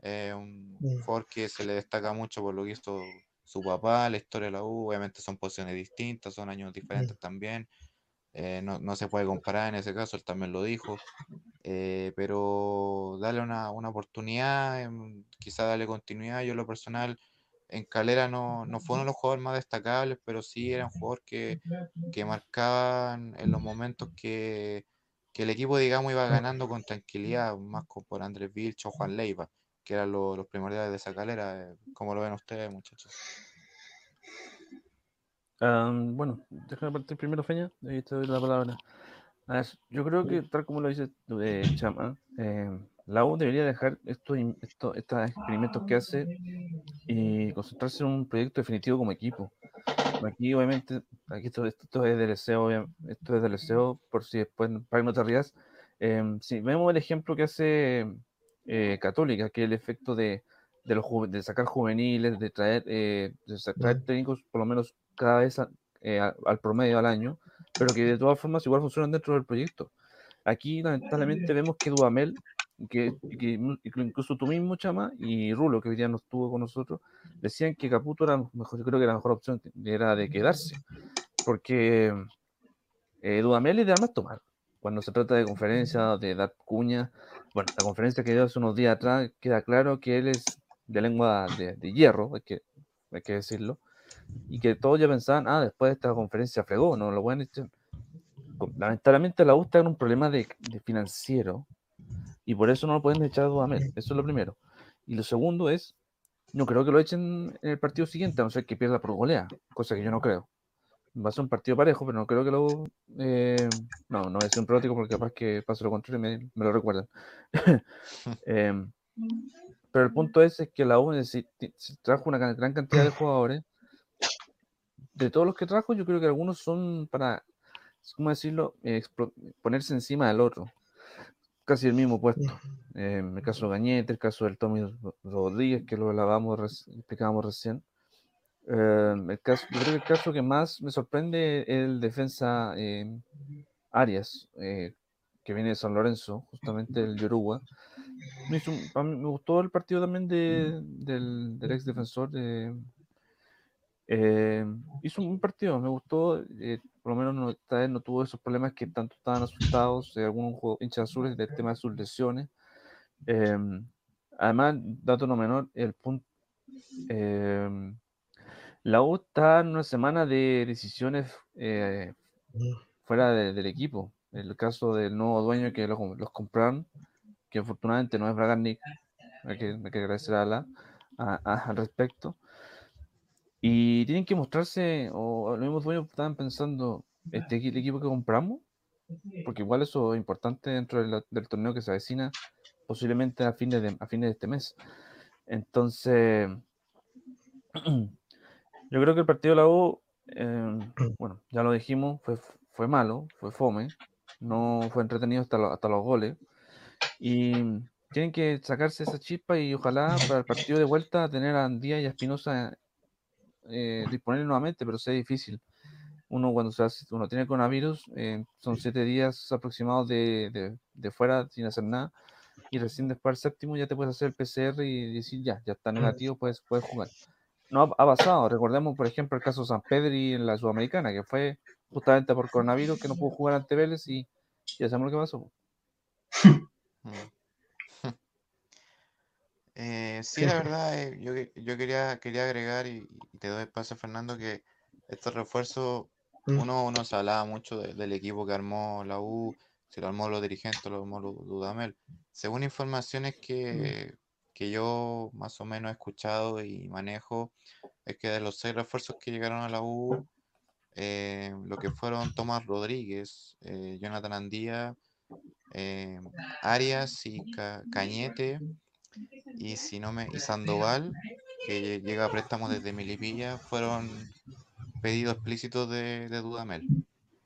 eh, un Mm. jugador que se le destaca mucho por lo que hizo su papá, la historia de la U, obviamente son posiciones distintas, son años diferentes también, eh, no, no se puede comparar en ese caso, él también lo dijo, eh, pero darle una, una oportunidad, em, quizá darle continuidad, yo en lo personal en Calera no, no fue uno de los jugadores más destacables, pero sí era un jugador que, que marcaban en los momentos que, que el equipo, digamos, iba ganando con tranquilidad, más por Andrés Vilch o Juan Leiva, que eran lo- los primordiales de esa calera. eh, ¿Cómo lo ven ustedes, muchachos? Am, bueno, déjame partir primero, Feña, y te doy la palabra. Ver, yo creo que, tal como lo dice eh, Chama, eh, la U debería dejar estos, in- esto- estos experimentos que hace y concentrarse en un proyecto definitivo como equipo. aquí obviamente, aquí esto, esto, es del deseo, obvia- esto es deseo, por si después, para que no te rías. Em, si vemos el ejemplo que hace eh, Católica, que es el efecto de, de, los, de sacar juveniles, de traer, eh, de traer técnicos por lo menos cada vez a- eh, a- al promedio al año, pero que de todas formas igual funcionan dentro del proyecto. Aquí lamentablemente vemos que Dudamel, que, que incluso tú mismo, Chama, y Rulo, que hoy día no estuvo con nosotros, decían que Caputo era mejor, yo creo que la mejor opción era de quedarse, porque eh, Dudamel es de armas tomar. Cuando se trata de conferencia, de dar cuña, bueno, la conferencia que dio hace unos días atrás, queda claro que él es de lengua de, hierro, hay que, hay que decirlo, y que todos ya pensaban, ah, después de esta conferencia fregó, no lo pueden echar. Lamentablemente la U está en un problema de financiero y por eso no lo pueden echar a Dudamel, eso es lo primero. Y lo segundo es, no creo que lo echen en el partido siguiente, a no ser que pierda por golea, cosa que yo no creo. Va a ser un partido parejo, pero no creo que lo... eh, no, no voy a decir un pronóstico porque capaz que pase lo contrario y me, me lo recuerdan. [LAUGHS] Em, pero el punto es, es que la U ti- se trajo una gran cantidad de jugadores. De todos los que trajo, yo creo que algunos son para, ¿cómo decirlo?, Eh, ponerse encima del otro. Casi el mismo puesto. Eh, el caso de Gañete, el caso del Tommy Ro- Rodríguez, que lo hablábamos, explicábamos recién. Eh, el caso, yo creo que el caso que más me sorprende es el defensa eh, Arias, eh, que viene de San Lorenzo, justamente el Yoruba. Me, hizo me gustó el partido también de, del, del ex defensor. de- eh, hizo un partido, me gustó. eh, por lo menos no, esta vez no tuvo esos problemas que tanto estaban asustados algunos hinchas azules del tema de sus lesiones. Em, además, dato no menor, el punto. La U está en una semana de decisiones eh, fuera de- del equipo. El caso del nuevo dueño que los, los compraron, que afortunadamente no es Bragarnik, hay que, hay que agradecer a la, a- a- al respecto. Y tienen que mostrarse, o los mismos dueños estaban pensando, este el equipo que compramos, porque igual eso es importante dentro de la- del torneo que se avecina, posiblemente a fines de, a fines de este mes. Entonces, [CLEARS THROAT] yo creo que el partido de la U, eh, [CLEARS THROAT] bueno, ya lo dijimos, fue, fue malo, fue fome, no fue entretenido hasta, lo- hasta los goles. Y tienen que sacarse esa chispa y ojalá para el partido de vuelta tener a Andía y a Espinosa eh, disponibles nuevamente, pero sea difícil. Uno cuando se hace- uno tiene coronavirus, eh, son siete días aproximados de, de- de fuera sin hacer nada, y recién después del séptimo ya te puedes hacer el PCR y decir ya, ya está negativo, puedes, puedes jugar. No ha, ha pasado, recordemos por ejemplo el caso de San Pedri en la Sudamericana, que fue justamente por coronavirus que no pudo jugar ante Vélez y ya sabemos lo que pasó. Mm. [LAUGHS] Eh, sí, la verdad, eh, yo, yo quería, quería agregar y, y te doy espacio, Fernando, que este refuerzo, Mm. uno, uno se hablaba mucho de- del equipo que armó la U, si lo armó los dirigentes, lo armó Dudamel. Según informaciones que, que yo más o menos he escuchado y manejo, es que de los seis refuerzos que llegaron a la U, eh, lo que fueron Tomás Rodríguez, eh, Jonathan Andía, eh, Arias y Ca- Cañete, y si no me, y Sandoval, que lle- llega a préstamo desde Milipilla, fueron pedidos explícitos de, de Dudamel.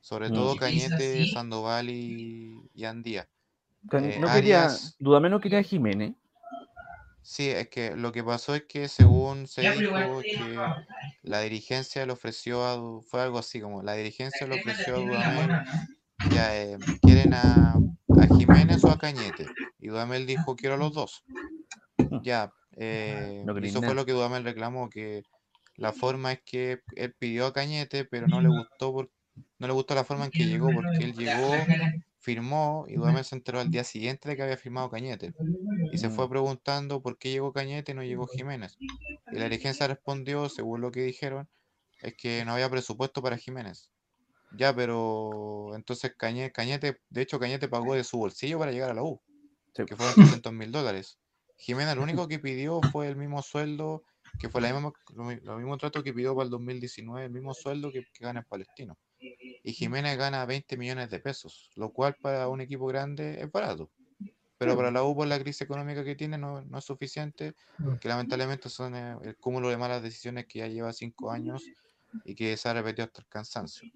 Sobre todo Cañete, Sandoval y, y Andía. No quería, Arias- Dudamel no quería a Jiménez. Sí, es que lo que pasó es que según se Ya, pero igual dijo que la dirigencia le ofreció a, fue algo así como la dirigencia le ofreció a Dudamel ya eh, quieren a, a Jiménez o a Cañete. Y Dudamel dijo quiero a los dos. Ya, eh, No eso fue lo que Dudamel reclamó, que la forma es que él pidió a Cañete, pero no le gustó por, no le gustó la forma en que llegó, porque él llegó, firmó y Dudamel se enteró al día siguiente de que había firmado Cañete. Y se fue preguntando por qué llegó Cañete y no llegó Jiménez. Y la dirigencia respondió, según lo que dijeron, es que no había presupuesto para Jiménez. Ya, pero entonces Cañete, Cañete, de hecho Cañete pagó de su bolsillo para llegar a la U, Sí. que fueron [LAUGHS] 300 mil dólares. Jiménez lo único que pidió fue el mismo sueldo, que fue la misma, lo, mi- lo mismo trato que pidió para el 2019, el mismo sueldo que, que gana el palestino. Y Jiménez gana 20 millones de pesos, lo cual para un equipo grande es barato. Pero para la U, por la crisis económica que tiene, no, no es suficiente, que lamentablemente son eh, el cúmulo de malas decisiones que ya lleva cinco años y que se ha repetido hasta el cansancio.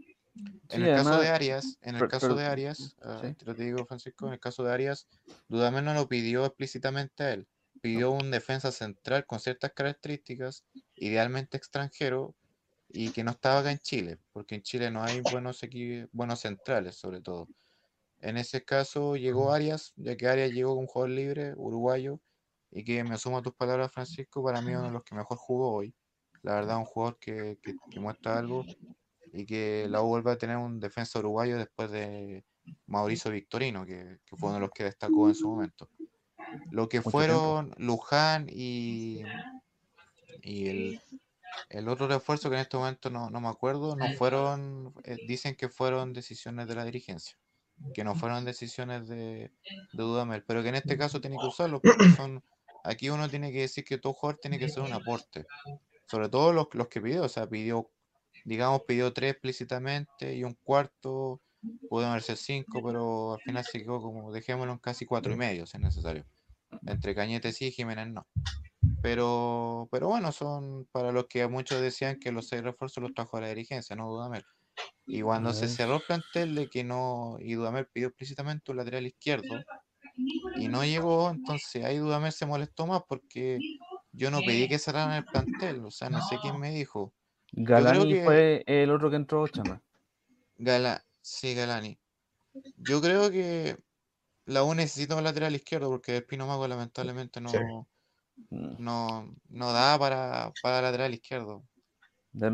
En Sí, el caso de Arias, en el caso de Arias, ah, sí. te lo digo Francisco, en el caso de Arias, Dudamel no lo pidió explícitamente a él, pidió un defensa central con ciertas características, idealmente extranjero, y que no estaba acá en Chile, porque en Chile no hay buenos buenos centrales, sobre todo. En ese caso llegó Arias, ya que Arias llegó con un jugador libre, uruguayo, y que me sumo a tus palabras, Francisco, para mí uno de los que mejor jugó hoy. La verdad, un jugador que, que- que muestra algo y que la U vuelve a tener un defensa uruguayo después de Mauricio Victorino, que, que fue uno de los que destacó en su momento. Lo que Mucho fueron Luján y, y el, el otro refuerzo que en este momento no, no me acuerdo, no fueron, eh, dicen que fueron decisiones de la dirigencia, que no fueron decisiones de, de Dudamel, pero que en este caso tiene que usarlos porque son, aquí uno tiene que decir que todo jugador tiene que ser un aporte, sobre todo los, los que pidió, o sea, pidió, digamos, pidió tres explícitamente y un cuarto, pudo haber sido cinco, pero al final se quedó como, dejémoslo en casi cuatro y medio si es necesario, entre Cañete sí y Jiménez no. Pero, pero bueno, son para los que muchos decían que los seis refuerzos los trajo la dirigencia, no Dudamel. Y cuando se cerró el plantel de que no, y Dudamel pidió explícitamente un lateral izquierdo, y no llegó, entonces ahí Dudamel se molestó más porque yo no pedí que cerraran el plantel, o sea, no sé quién me dijo. Galani que- fue el otro que entró, Chama. Gala, sí, Galani. Yo creo que la U necesita un lateral izquierdo porque el Pino Mago lamentablemente no, Sí. Mm, no, no da para, para lateral izquierdo.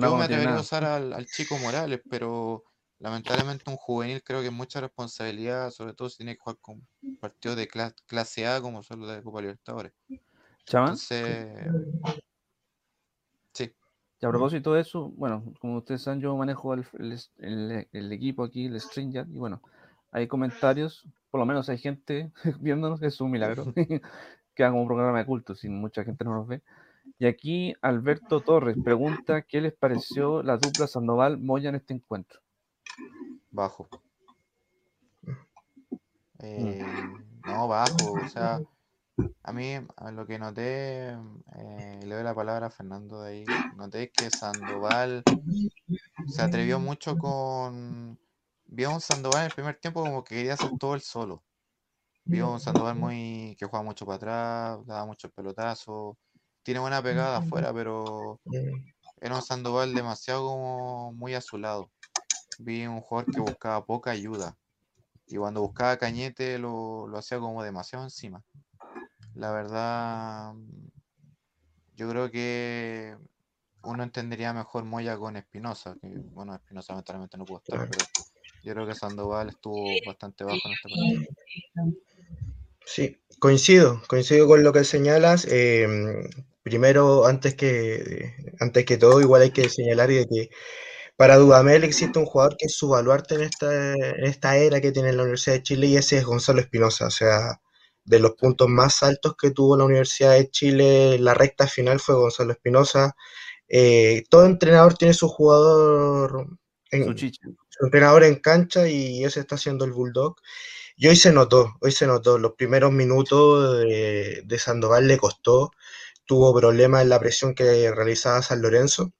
Yo me atrevería a usar al, al chico Morales, pero lamentablemente un juvenil creo que es mucha responsabilidad, sobre todo si tiene que jugar con partidos de cla- clase A como son los de Copa Libertadores. Chama, Entonces, sí, y a propósito de eso, bueno, como ustedes saben, yo manejo el, el- equipo aquí, el StreamYard, y bueno, hay comentarios, por lo menos hay gente [LAUGHS] viéndonos, que es un milagro, [LAUGHS] que haga un programa de culto, si mucha gente no nos ve. Y aquí Alberto Torres pregunta qué les pareció la dupla Sandoval-Moya en este encuentro. bajo. Eh, no, bajo, o sea, a mí a lo que noté, eh, le doy la palabra a Fernando de ahí, noté que Sandoval se atrevió mucho con... Vio a un Sandoval en el primer tiempo como que quería hacer todo el solo. Vio un Sandoval muy que juega mucho para atrás, daba muchos pelotazos, tiene buena pegada afuera, pero era un Sandoval demasiado como muy a su lado. Vi un jugador que buscaba poca ayuda. Y cuando buscaba Cañete lo, lo hacía como demasiado encima. La verdad, yo creo que uno entendería mejor Moya con Espinosa. Que, bueno, Espinosa lamentablemente no pudo estar, pero yo creo que Sandoval estuvo bastante bajo en este partido. Sí, coincido, coincido con lo que señalas. eh, primero, antes que, antes que todo, igual hay que señalar de que para Dudamel existe un jugador que es su baluarte en esta, en esta era que tiene la Universidad de Chile y ese es Gonzalo Espinosa. O sea, de los puntos más altos que tuvo la Universidad de Chile, la recta final fue Gonzalo Espinosa. Eh, todo entrenador tiene su jugador en, Su chicha. su entrenador en cancha y ese está haciendo el Bulldog. Y hoy se notó, hoy se notó. Los primeros minutos de, Sandoval le costó, tuvo problemas en la presión que realizaba San Lorenzo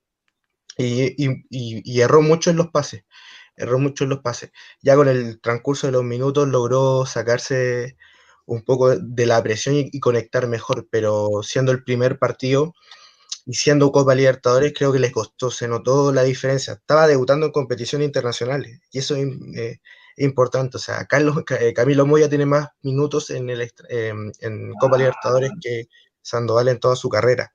y, erró mucho en los pases. Erró mucho en los pases. Ya con el transcurso de los minutos logró sacarse un poco de la presión y, conectar mejor, pero siendo el primer partido y siendo Copa Libertadores, creo que le costó, se notó la diferencia. Estaba debutando en competiciones internacionales y eso es eh, importante. O sea, Carlos, Ca- eh, Camilo Moya tiene más minutos en, el, eh, en Copa Libertadores que Sandoval en toda su carrera.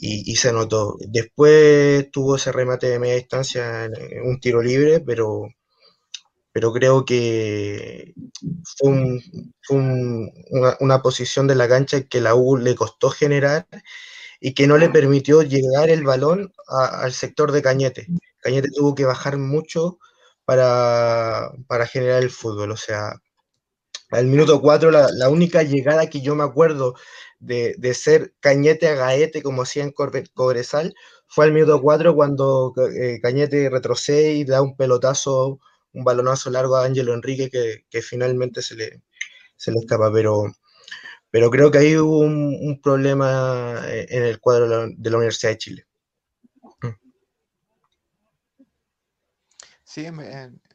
Y, y se notó. Después tuvo ese remate de media distancia, en un tiro libre, pero, pero creo que fue, un- fue un- una, una posición de la cancha que la U le costó generar y que no le permitió llegar el balón a- al sector de Cañete. Cañete tuvo que bajar mucho para, para generar el fútbol. O sea, al minuto 4, la, única llegada que yo me acuerdo de, de ser Cañete a Gaete, como hacía Corbe- Cobresal, fue al minuto 4 cuando eh, Cañete retrocede y da un pelotazo, un balonazo largo a Ángelo Enrique que, finalmente se le, se le escapa. Pero, pero creo que ahí hubo un, un problema eh, en el cuadro de la Universidad de Chile. Sí,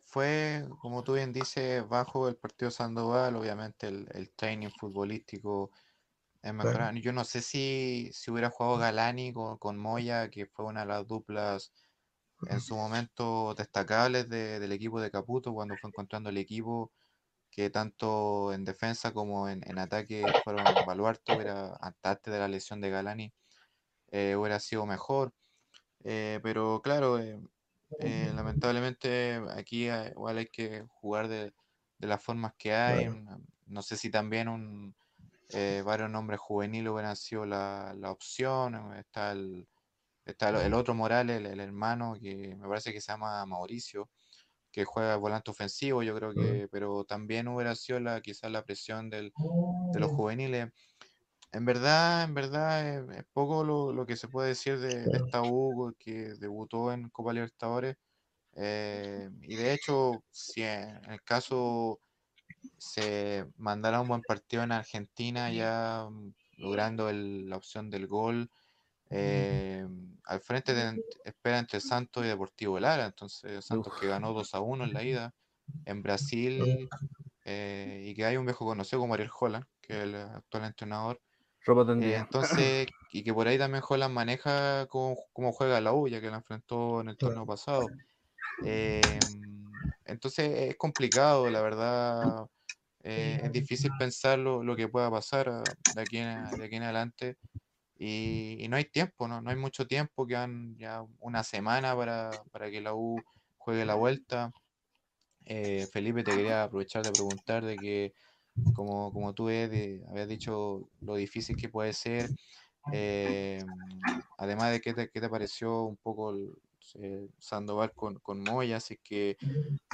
fue, como tú bien dices, bajo el partido Sandoval, obviamente el, el training futbolístico es Claro. Yo no sé si, si hubiera jugado Galani con, con Moya, que fue una de las duplas en su momento destacables de- del equipo de Caputo, cuando fue encontrando el equipo que tanto en defensa como en, en ataque fueron baluarte, hubiera, antes de la lesión de Galani, eh, hubiera sido mejor. Eh, pero claro, eh, eh, lamentablemente aquí eh, igual hay que jugar de, de las formas que hay. Claro. una- No sé si también un, eh, varios nombres juveniles hubieran sido la, la opción. eh, Está el, está el, el otro Morales, el, el hermano, que me parece que se llama Mauricio, que juega volante ofensivo, yo creo que, pero también hubiera sido la, quizás la presión del, de los juveniles. En verdad, en verdad, es, es poco lo, lo que se puede decir de, de esta U que debutó en Copa Libertadores. eh, y de hecho, si en el caso se mandara un buen partido en Argentina, ya mm, logrando el- la opción del gol, eh, al frente de- espera entre Santos y Deportivo Lara. Entonces, Santos que ganó 2 a 1 en la ida en Brasil eh, y que hay un viejo conocido como Ariel Holland, que es el actual entrenador. Ropa Eh, tendida. entonces, [LAUGHS] y que por ahí también Holland maneja cómo, cómo juega la U, ya que la enfrentó en el torneo pasado. Em, entonces es complicado, la verdad. eh, es difícil pensar lo, lo que pueda pasar ah, de aquí en, de aquí en adelante. Y, y no hay tiempo, ¿no? No hay mucho tiempo, quedan ya una semana para, para que la U juegue la vuelta. Eh, Felipe, te quería aprovechar de preguntar de que, como, como tú Ed, habías dicho lo difícil que puede ser. eh, además de qué te, qué te pareció un poco el, eh, Sandoval con, con Moya, si que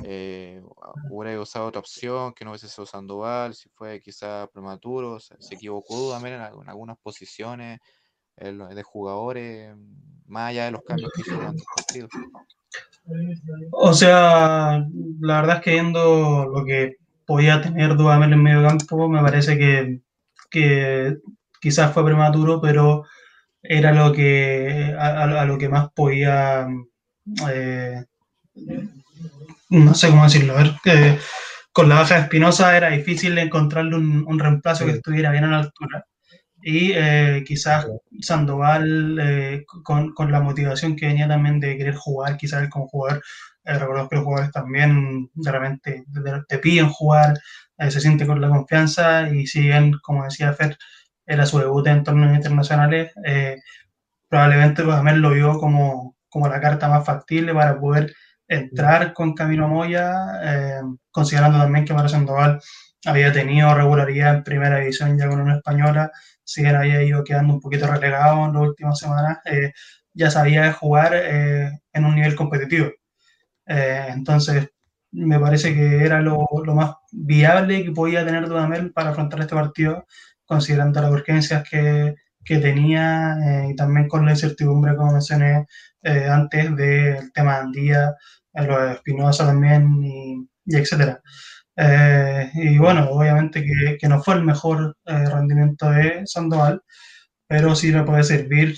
eh, hubiera usado otra opción, que no hubiese sido Sandoval, si fue quizá prematuro, se, se equivocó Dudamel en, en algunas posiciones de jugadores, más allá de los cambios que hizo durante el partido. O sea, la verdad es que viendo lo que podía tener Dudamel en medio campo, me parece que, que quizás fue prematuro, pero era lo que a, a- lo que más podía eh, no sé cómo decirlo, a ver, que con la baja de Espinosa era difícil encontrarle un, un reemplazo que estuviera bien a la altura. Y eh, quizás Sandoval, eh, con, con la motivación que venía también de querer jugar, quizás él como jugador, eh, que los jugadores también de repente te, piden jugar, eh, se siente con la confianza y si bien, como decía Fer, era su debut en torneos internacionales, eh, probablemente Dudamel lo vio como, como la carta más factible para poder entrar con Camilo Moya, considerando también que Mario Sandoval había tenido regularidad en primera división ya con una española, si bien había ido quedando un poquito relegado en las últimas semanas, eh, ya sabía jugar eh, en un nivel competitivo. Eh, entonces, me parece que era lo, más viable que podía tener Dudamel para afrontar este partido, considerando las urgencias que, tenía y también con la incertidumbre, como mencioné antes, del tema de Andía, lo de Espinosa también, y etcétera. Eh, y bueno, obviamente que, que, no fue el mejor eh, rendimiento de Sandoval, pero sí le puede servir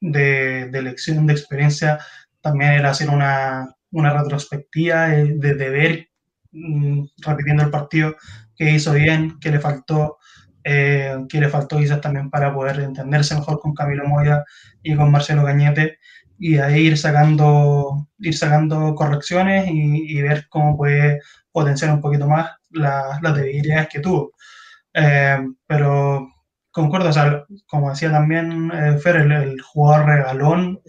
de, de lección, de experiencia, también era hacer una, una retrospectiva de, de, ver, mmm, repitiendo el partido, qué hizo bien, qué le faltó, eh, le faltó quizás también para poder entenderse mejor con Camilo Moya y con Marcelo Cañete, y ahí ir sacando, ir sacando correcciones y, y ver cómo puede potenciar un poquito más las, las debilidades que tuvo. Eh, pero concuerdo, o sea, como decía también eh, Fer, el, el, jugador regalón,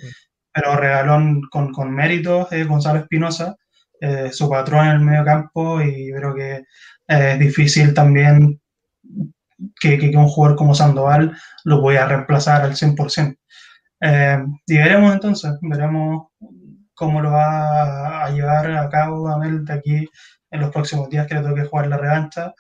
pero regalón con, con méritos, eh, Gonzalo Espinosa, eh, su patrón en el medio campo, y creo que eh, es difícil también que, que, que, un jugador como Sandoval lo pueda reemplazar al 100%. Eh, y veremos entonces, veremos cómo lo va a llevar a cabo Amel de aquí en los próximos días que le toque jugar la revancha.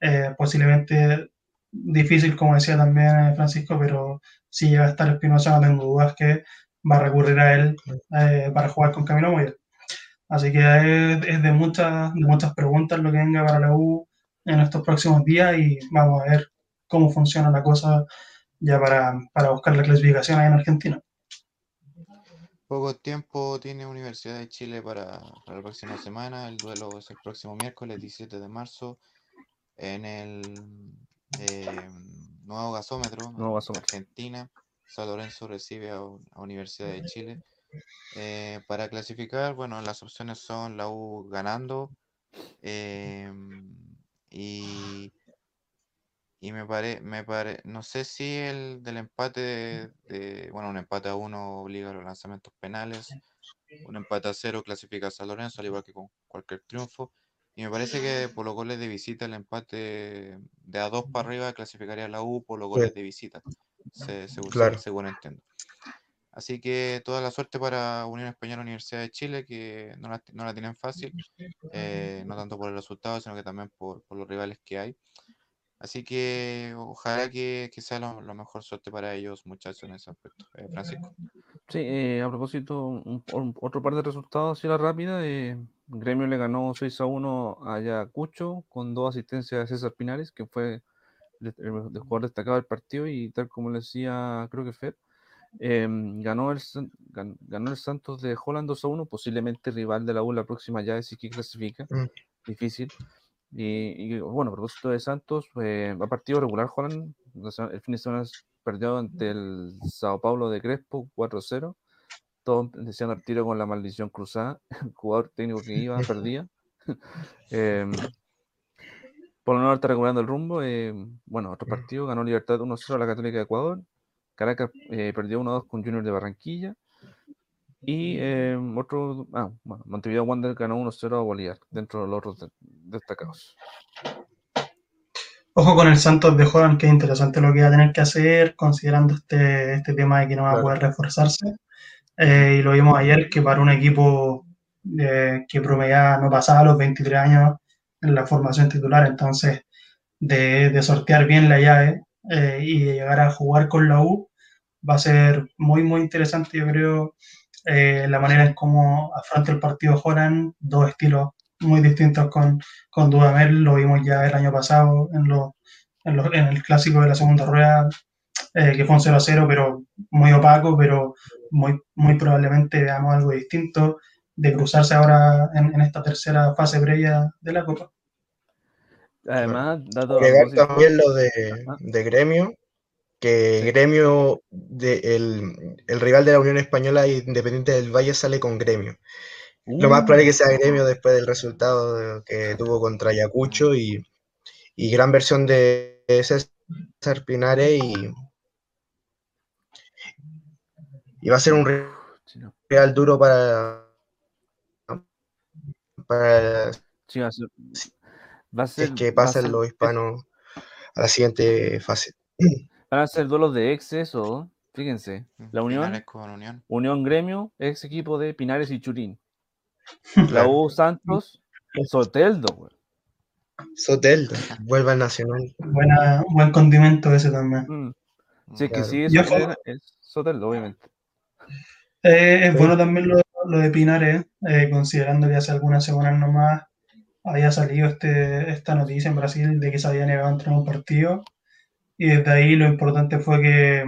Eh, posiblemente difícil, como decía también Francisco, pero si llega a estar Espinosa, no tengo dudas que va a recurrir a él eh, para jugar con Camilo Moya. Así que es, es, de, muchas, de muchas preguntas lo que venga para la U en estos próximos días y vamos a ver cómo funciona la cosa ya para, para buscar la clasificación ahí en Argentina. Poco tiempo tiene Universidad de Chile para, para la próxima semana. El duelo es el próximo miércoles 17 de marzo en el eh, nuevo gasómetro, Nuevo gasómetro. Argentina. San Lorenzo recibe a, a Universidad de Chile. Eh, para clasificar, bueno, las opciones son la U ganando em, y, y me pare, me pare, no sé si el del empate de, de- bueno, un empate a uno obliga a los lanzamientos penales, un empate a cero clasifica a San Lorenzo, al igual que con cualquier triunfo. Y me parece que por los goles de visita el empate de a dos para arriba clasificaría a la U por los Sí. goles de visita, se- según, Claro. según entiendo. Así que toda la suerte para Unión Española Universidad de Chile, que no la, no la tienen fácil, eh, no tanto por el resultado, sino que también por, por los rivales que hay. Así que ojalá que, que sea lo, lo mejor suerte para ellos, muchachos, en ese aspecto. Eh, Francisco. Sí, eh, a propósito, un- un- otro par de resultados así a la rápida. eh, Gremio le ganó 6 a 1 a Ayacucho con dos asistencias de César Pinares, que fue el, el- el jugador destacado del partido y tal como le decía, creo que Fer, em, ganó, el, gan- ganó el Santos de Holland 2 a 1, posiblemente rival de la U la próxima llave, si que clasifica, Mm. difícil. Y, y, bueno, a propósito de Santos, eh, a partido regular sea, el fin de semana perdió ante el Sao Paulo de Crespo 4-0 todos decían al tiro con la maldición cruzada, el [LAUGHS] jugador técnico que iba, perdía. [LAUGHS] Em, por lo menos está recuperando el rumbo. em, bueno, otro partido, ganó Libertad 1-0 a la Católica de Ecuador. Caracas eh, perdió 1-2 con Junior de Barranquilla. Y em, otro, ah, bueno, Montevideo Wander ganó 1-0 a Bolívar, dentro de los otros de- destacados. Ojo con el Santos de Jodan, que es interesante lo que va a tener que hacer, considerando este, este tema de que no va a Claro. poder reforzarse. Eh, y lo vimos ayer, que para un equipo eh, que promediaba, no pasaba los 23 años en la formación titular, entonces de, de sortear bien la llave eh, y de llegar a jugar con la U, va a ser muy, muy interesante, yo creo, eh, la manera en cómo afronta el partido Joran, dos estilos muy distintos con, con Dudamel, lo vimos ya el año pasado en, los- en, los- en el clásico de la segunda rueda, eh, que fue un 0 a 0, pero muy opaco, pero muy, muy probablemente veamos algo distinto de cruzarse ahora en, en esta tercera fase previa de la Copa. Además, dato también lo de Gremio, que. Gremio, de, el, el rival de la Unión Española Independiente del Valle sale con Gremio. Lo más probable es que sea Gremio después del resultado que tuvo contra Ayacucho y, y gran versión de César Pinares y, y va a ser un real duro para, para Sí, va a ser, va a si es que ser- los hispanos a la siguiente fase. Van a ser duelos de ex eso, fíjense. La Unión, con Unión. Unión Gremio, ex equipo de Pinares y Churín. [LAUGHS] La. U Santos, Soteldo, güey. Soteldo, [LAUGHS] vuelve al Nacional. Buena, buen condimento ese también. Mm. Si es que Soteldo, es Soteldo, obviamente. Eh, es Sí. bueno también lo, lo de Pinares, eh, considerando que hace algunas semanas nomás había salido este, esta noticia en Brasil de que se había negado a entrar a un partido. Y desde ahí lo importante fue que,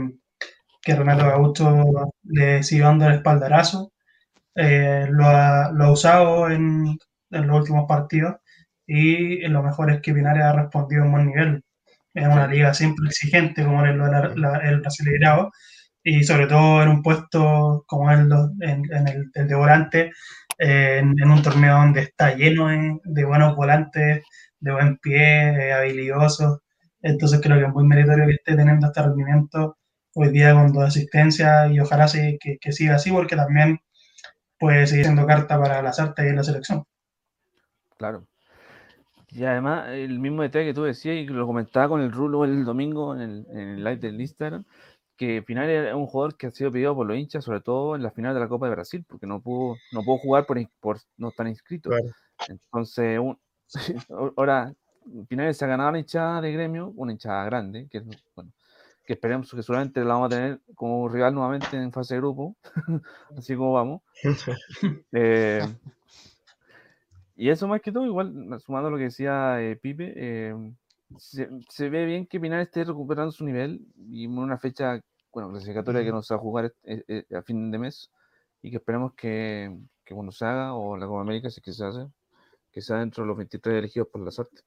que Renato Gaucho le siguió dando el espaldarazo. Eh, lo, ha, lo usado en, en los últimos partidos y lo mejor es que Pinares ha respondido en buen nivel. En una liga siempre exigente como es el Brasileirao y sobre todo en un puesto como el, en, en el, el de volante, eh, en, un torneo donde está lleno de, de buenos volantes, de buen pie, eh, habilidosos. Entonces creo que es muy meritorio que esté teniendo este rendimiento hoy día con dos asistencias y ojalá sí, que, que, siga así porque también puede seguir siendo carta para las artes y en la selección. Claro. Y además, el mismo detalle que tú decías y que lo comentaba con el Rulo el domingo en el, en el live del Instagram, que final era un jugador que ha sido pedido por los hinchas, sobre todo en la final de la Copa de Brasil, porque no pudo, no pudo jugar por, por no estar inscrito. Claro. Entonces, un, [LAUGHS] ahora, Pinares se ha ganado la hinchada de gremio, una hinchada grande, que, bueno, que esperemos que seguramente la vamos a tener como rival nuevamente en fase de grupo, [LAUGHS] así como vamos. [LAUGHS] eh, y eso más que todo, igual, sumando lo que decía eh, Pipe, eh, se, se, ve bien que Pinares esté recuperando su nivel y en una fecha, bueno, clasificatoria que no se va a jugar eh, eh, a fin de mes, y que esperemos que, que cuando se haga, o la Copa América, si es que se hace, que sea dentro de los 23 elegidos por la suerte.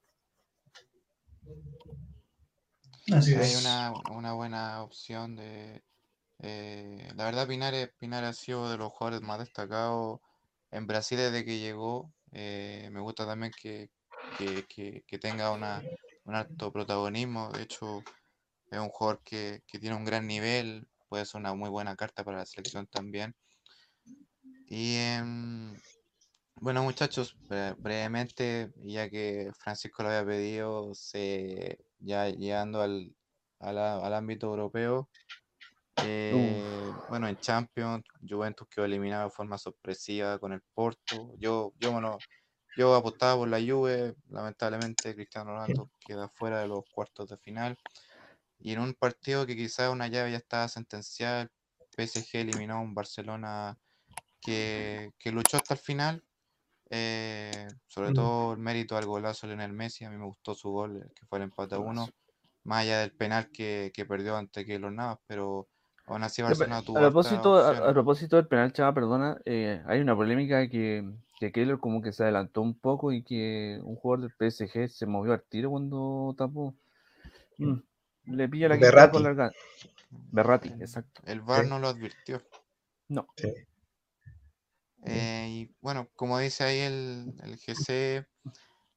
Así Hay es. una, una buena opción de... eh, la verdad, Pinares, Pinares ha sido de los jugadores más destacados en Brasil desde que llegó. eh, me gusta también que, que, que- que tenga una, un alto protagonismo. De hecho, es un jugador que, que tiene un gran nivel. Puede ser una muy buena carta para la selección también. Y em, bueno, muchachos, bre- brevemente, ya que Francisco lo había pedido, se, ya llegando al, al al ámbito europeo, eh, bueno, en Champions, Juventus quedó eliminado de forma sorpresiva con el Porto. Yo, yo, bueno, yo apostaba por la Juve, lamentablemente Cristiano Ronaldo queda fuera de los cuartos de final. Y en un partido que quizás una llave ya estaba sentenciada, el PSG eliminó a un Barcelona que, que luchó hasta el final. Eh, sobre Mm. todo el mérito al golazo de Lionel Messi, a mí me gustó su gol, el que fue el empate a uno, más allá del penal que, que perdió ante Keylor Navas, pero aún así Barcelona tuvo A propósito, a, propósito del penal, Chava, perdona, eh, hay una polémica que, que Keylor como que se adelantó un poco y que un jugador del PSG se movió al tiro cuando tapó. Mm, Le pilla la quinta Berratti. con larga. Berratti, exacto. El VAR Sí. no lo advirtió. No. Sí. Eh, y bueno, como dice ahí el, el GC,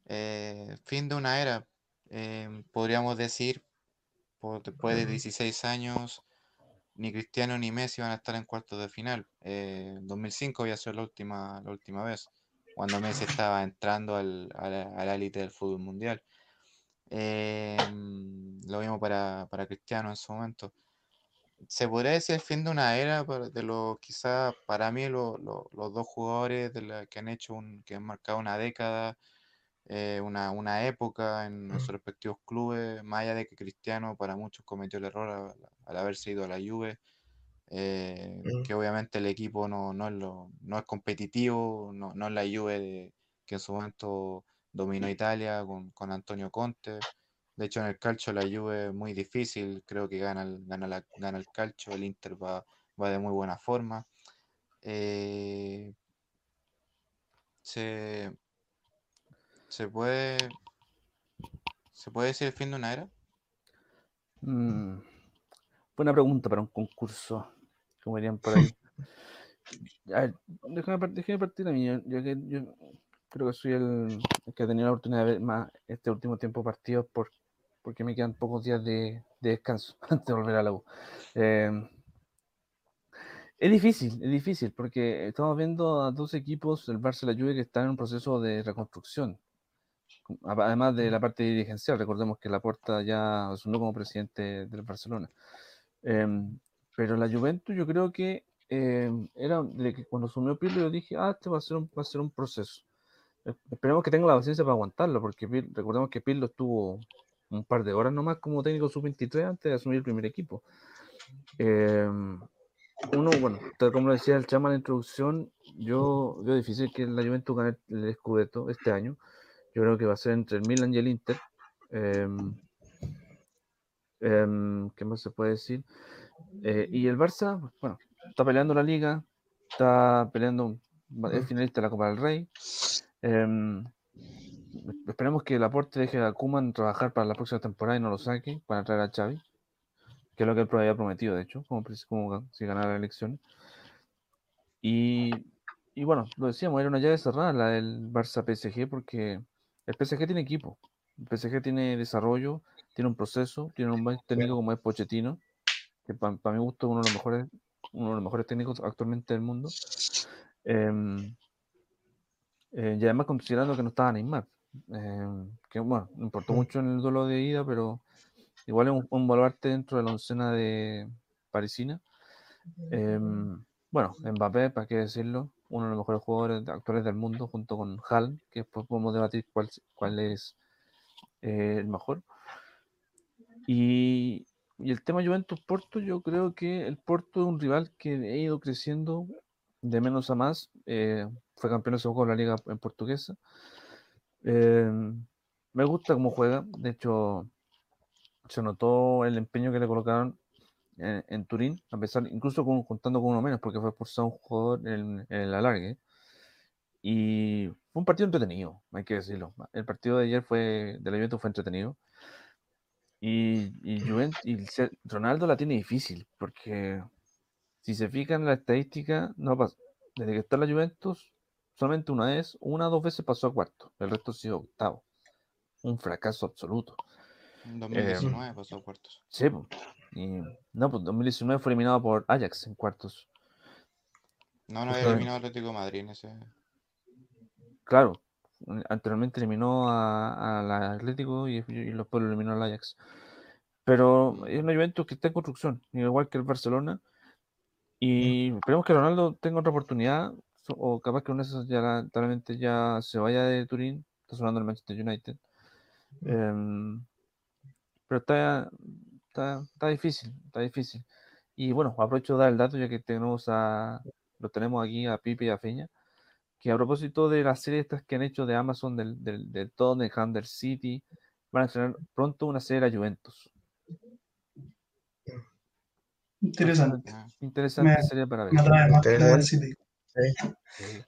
eh, fin de una era, eh, podríamos decir, por- después de Ujú. 16 años, ni Cristiano ni Messi van a estar en cuartos de final. Eh, 2005 había sido la última, la última vez, cuando Messi estaba entrando al, a la a la élite del fútbol mundial. Eh, lo mismo para, para Cristiano en su momento. Se podría decir el fin de una era de los, quizá para mí lo- lo- los dos jugadores de la, que han hecho un, que han marcado una década, eh, una, una época en, en sus respectivos clubes, más allá de que Cristiano para muchos cometió el error al, al haberse ido a la Juve, eh, Mm. que obviamente el equipo no, no es, lo, no es competitivo, no, no es la Juve de- que en su momento dominó Italia con, con Antonio Conte. De hecho, en el calcio la Juve es muy difícil, creo que gana el, gana la, gana el calcio, el Inter va, va de muy buena forma. Eh, se, se puede se puede decir el fin de una era. Mm, buena pregunta para un concurso, como dirían por ahí. [LAUGHS] A ver, déjame, déjame partir a mí. Yo, yo yo creo que soy el, el que ha tenido la oportunidad de ver más este último tiempo partidos por, porque me quedan pocos días de, de descanso [LAUGHS] antes de volver a la U. Eh, es difícil, es difícil, porque estamos viendo a dos equipos, el Barça y la Juve, que están en un proceso de reconstrucción. Además de la parte dirigencial, recordemos que Laporta ya asumió como presidente del Barcelona. Em, pero la Juventus yo creo que em, era de que cuando asumió Pirlo yo dije, ah, este va a ser un, va a ser un proceso. Eh, Esperemos que tenga la paciencia para aguantarlo, porque Pirlo- recordemos que Pirlo estuvo un par de horas nomás como técnico sub-23 antes de asumir el primer equipo. Em, uno, bueno, tal como decía el chama en la introducción, yo veo difícil que la Juventus gane el Scudetto este año. Yo creo que va a ser entre el Milan y el Inter. Em, em, ¿qué más se puede decir? Eh, y el Barça, bueno, está peleando la liga, está peleando, es finalista de la Copa del Rey. Em, esperemos que el aporte deje a Koeman trabajar para la próxima temporada y no lo saque para traer a Xavi, que es lo que él había prometido, de hecho, como, como si ganara la elección. Y, y bueno, lo decíamos, era una llave cerrada la del Barça PSG, porque el PSG tiene equipo, el PSG tiene desarrollo, tiene un proceso, tiene un buen técnico como es Pochettino, que para mi gusto es uno de los mejores, uno de los mejores técnicos actualmente del mundo. Em, eh, y además considerando que no estaba Neymar, em, que bueno, no importó mucho en el duelo de ida, pero igual es un, un baluarte dentro de la oncena de parisina. Em, bueno, Mbappé, para qué decirlo, uno de los mejores jugadores de- actuales del mundo, junto con Haaland, que después podemos debatir cuál, cuál es eh, el mejor. Y, y el tema Juventus-Porto, yo creo que el Porto es un rival que ha ido creciendo de menos a más. eh, fue campeón hace poco de la liga en portuguesa. Eh, me gusta cómo juega. De hecho, se notó el empeño que le colocaron en, en Turín, a pesar, incluso con- contando con uno menos, porque fue expulsado un jugador en, en el alargue. Y fue un partido entretenido, hay que decirlo. El partido de ayer fue, de la Juventus fue entretenido. Y, y, Juventus, y Ronaldo la tiene difícil, porque si se fijan en la estadística, no pas- desde que está la Juventus, solamente una vez, una o dos veces pasó a cuarto, el resto ha sido octavo. Un fracaso absoluto. En 2019 pasó a cuartos. Sí, y no, pues 2019 fue eliminado por Ajax en cuartos. No, no había eliminado Atlético de Madrid en ese. Claro, anteriormente eliminó a- al Atlético y, y después lo eliminó al Ajax. Pero es una Juventus que está en construcción, igual que el Barcelona. Y esperemos que Ronaldo tenga otra oportunidad, o capaz que una de esas ya lamentablemente ya se vaya de Turín, está sonando el Manchester United. Em, pero está, está, está difícil, está difícil. Y bueno, aprovecho de dar el dato ya que tenemos a, lo tenemos aquí a Pipe y a Feña, que a propósito de las series estas que han hecho de Amazon, del, del, del Tottenham, del City, van a estrenar pronto una serie de la Juventus. Interesante. Interesante Me- serie para ver. Me atrae más. City. Sí.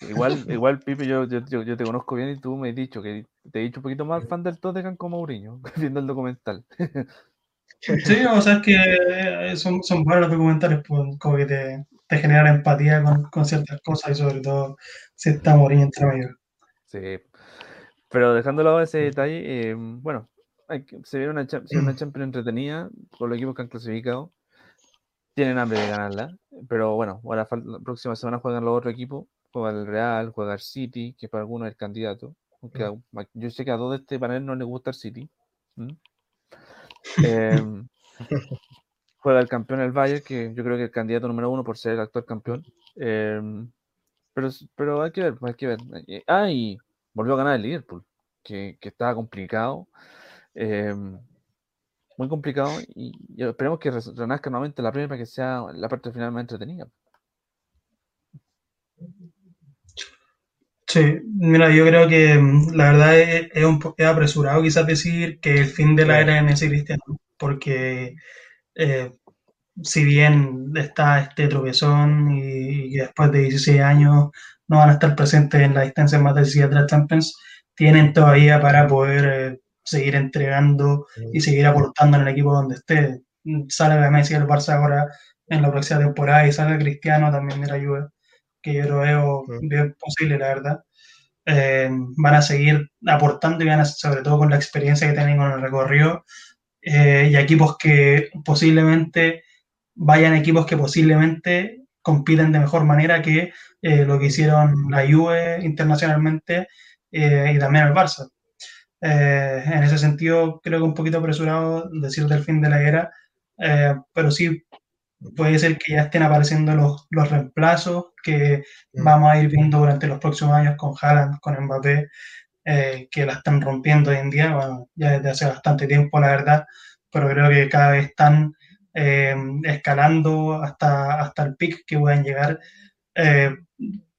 Igual, igual Pipe, yo, yo, yo, yo te conozco bien y tú me has dicho que te he dicho un poquito más fan del Tottenham como Mourinho, [LAUGHS] viendo el documental. Sí, [LAUGHS] o sea, es que eh, son, son buenos los documentales, pues, como que te, te generan empatía con, con ciertas cosas y sobre todo si está Mourinho entre medio. Sí. Pero dejando de lado ese detalle, eh, bueno, hay que- se viene una, se viene una [CLEARS THROAT] Champions entretenida con los equipos que han clasificado. Tienen hambre de ganarla, pero bueno, ahora la próxima semana juegan los otros equipos. Juega el Real, juega el City, que para algunos es el candidato. Aunque a- yo sé que a dos de este panel no les gusta el City. [LAUGHS] Em, juega el campeón el Bayern, que yo creo que es el candidato número uno por ser el actual campeón. Em, pero, pero hay que ver, hay que ver. Eh, Ah, y volvió a ganar el Liverpool, que, que estaba complicado. em, muy complicado. Y, y esperemos que renazca nuevamente la primera para que sea la parte final más entretenida. Sí, mira, yo creo que mm, la verdad es, es un es apresurado quizás decir que el fin de la era de Messi Cristiano, porque eh, si bien está este tropezón y, y después de 16 años no van a estar presentes en la distancia más de la Champions, tienen todavía para poder eh, seguir entregando y seguir aportando en el equipo donde esté. Sale Messi del Barça ahora en la próxima temporada y sale Cristiano también de la Juve, que yo lo veo bien posible, la verdad. Eh, van a seguir aportando y van a, sobre todo con la experiencia que tienen con el recorrido eh, y equipos que posiblemente vayan equipos que posiblemente compiten de mejor manera que eh, lo que hicieron la Juve internacionalmente eh, y también el Barça. Eh, en ese sentido, creo que un poquito apresurado decir del fin de la era, eh, pero sí puede ser que ya estén apareciendo los, los reemplazos que Mm. vamos a ir viendo durante los próximos años con Haaland, con Mbappé, eh, que la están rompiendo hoy en día, bueno, ya desde hace bastante tiempo, la verdad, pero creo que cada vez están eh, escalando hasta, hasta el pic que puedan llegar. Eh,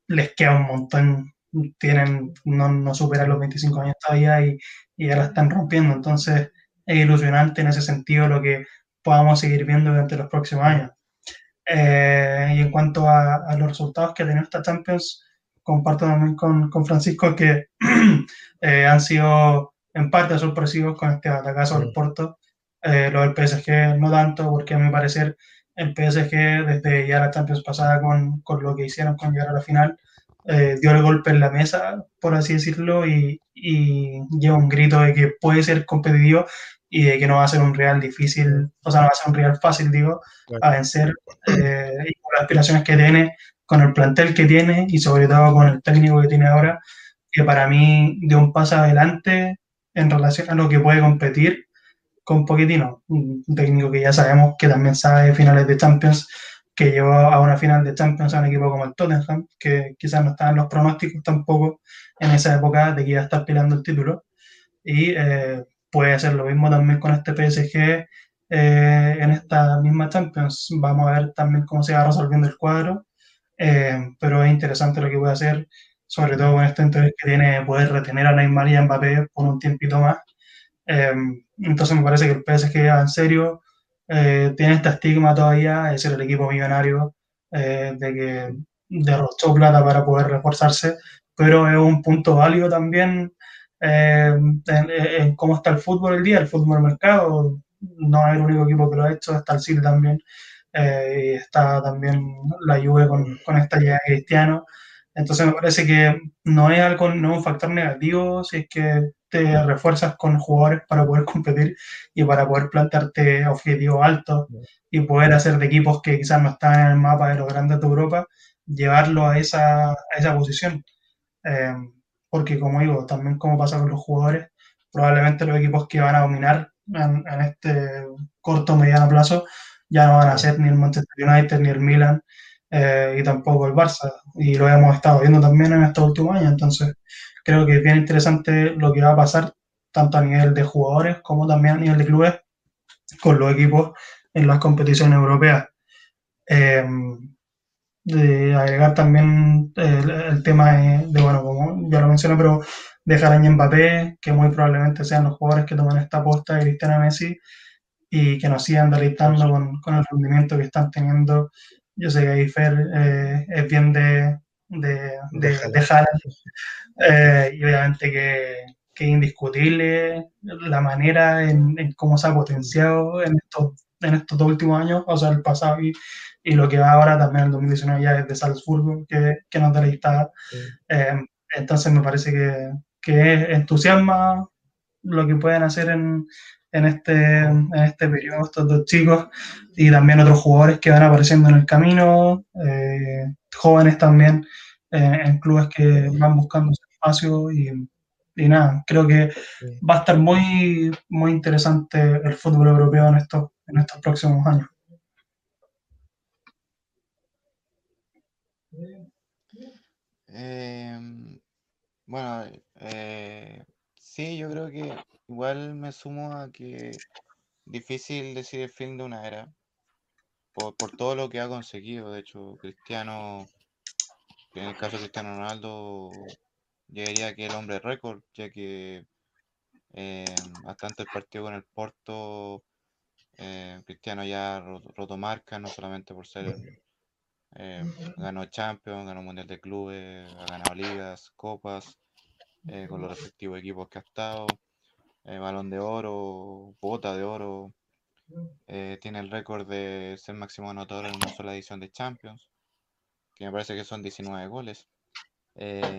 les queda un montón, tienen, no, no superan los 25 años todavía y, y ya la están rompiendo, entonces es ilusionante en ese sentido lo que podamos seguir viendo durante los próximos años. Eh, y en cuanto a, a, los resultados que ha tenido esta Champions, comparto también con, con Francisco que [CLEARS THROAT] eh, han sido en parte sorpresivos con este atacazo del Porto. Eh, lo del PSG no tanto, porque a mi parecer el PSG desde ya la Champions pasada con, con lo que hicieron con llegar a la final, eh, dio el golpe en la mesa, por así decirlo, y, y lleva un grito de que puede ser competitivo y de que no va a ser un real difícil, o sea, no va a ser un real fácil, digo, a vencer, eh, y con las aspiraciones que tiene, con el plantel que tiene y sobre todo con el técnico que tiene ahora, que para mí dio un paso adelante en relación a lo que puede competir con Pochettino, un técnico que ya sabemos que también sabe finales de Champions, que llevó a una final de Champions a un equipo como el Tottenham, que quizás no estaban los pronósticos tampoco en esa época de que iba a estar peleando el título, y eh, puede hacer lo mismo también con este PSG eh, en esta misma Champions. Vamos a ver también cómo se va resolviendo el cuadro, eh, pero es interesante lo que puede hacer, sobre todo con este interés que tiene poder retener a Neymar y a Mbappé por un tiempito más. Eh, entonces me parece que el PSG va en serio, eh, tiene este estigma todavía de ser el equipo millonario, eh, de que derrochó plata para poder reforzarse, pero es un punto válido también eh, en, en cómo está el fútbol el día, el fútbol mercado. No es el único equipo que lo ha hecho, está el City también, eh, y está también la Juve con, con esta llegada Cristiano. Entonces me parece que no es algo, no es un factor negativo si es que te refuerzas con jugadores para poder competir y para poder plantearte objetivos altos y poder hacer de equipos que quizás no están en el mapa de los grandes de Europa, llevarlo a esa, a esa posición. Eh, porque como digo, también como pasa con los jugadores, probablemente los equipos que van a dominar en, en este corto o mediano plazo ya no van a ser ni el Manchester United ni el Milan eh, y tampoco el Barça. Y lo hemos estado viendo también en estos últimos años. Entonces, creo que es bien interesante lo que va a pasar, tanto a nivel de jugadores como también a nivel de clubes, con los equipos en las competiciones europeas. Eh, de agregar también el, tema de, bueno, como ya lo mencioné, pero dejar a Mbappé, que muy probablemente sean los jugadores que toman esta posta de Cristiano Messi y que nos sigan deleitando con, con, el rendimiento que están teniendo. Yo sé que ahí Fer eh, es bien de, de, de, de eh, y obviamente que, que, es indiscutible la manera en, en, cómo se ha potenciado en estos, en estos dos últimos años, o sea, el pasado y, y lo que va ahora también en el 2019 ya es de Salzburgo, que, que nos deleita. Sí. Eh, entonces me parece que, que entusiasma lo que pueden hacer en, en este, en este periodo estos dos chicos y también otros jugadores que van apareciendo en el camino, eh, jóvenes también eh, en clubes que van buscando espacio y, y, nada, creo que va a estar muy, muy interesante el fútbol europeo en estos, en estos próximos años. Eh, bueno, eh, sí, yo creo que igual me sumo a que difícil decir el fin de una era por, todo lo que ha conseguido. De hecho, Cristiano, en el caso de Cristiano Ronaldo, llegaría que el hombre récord, ya que eh, hasta antes el partido con el Porto, eh, Cristiano ya roto, roto marca, no solamente por ser eh, ganó Champions, ganó Mundial de Clubes, ha ganado ligas, copas, eh, con los respectivos equipos que ha estado. Eh, balón de oro, bota de oro. Eh, tiene el récord de ser máximo anotador en una sola edición de Champions, que me parece que son 19 goles. Sí.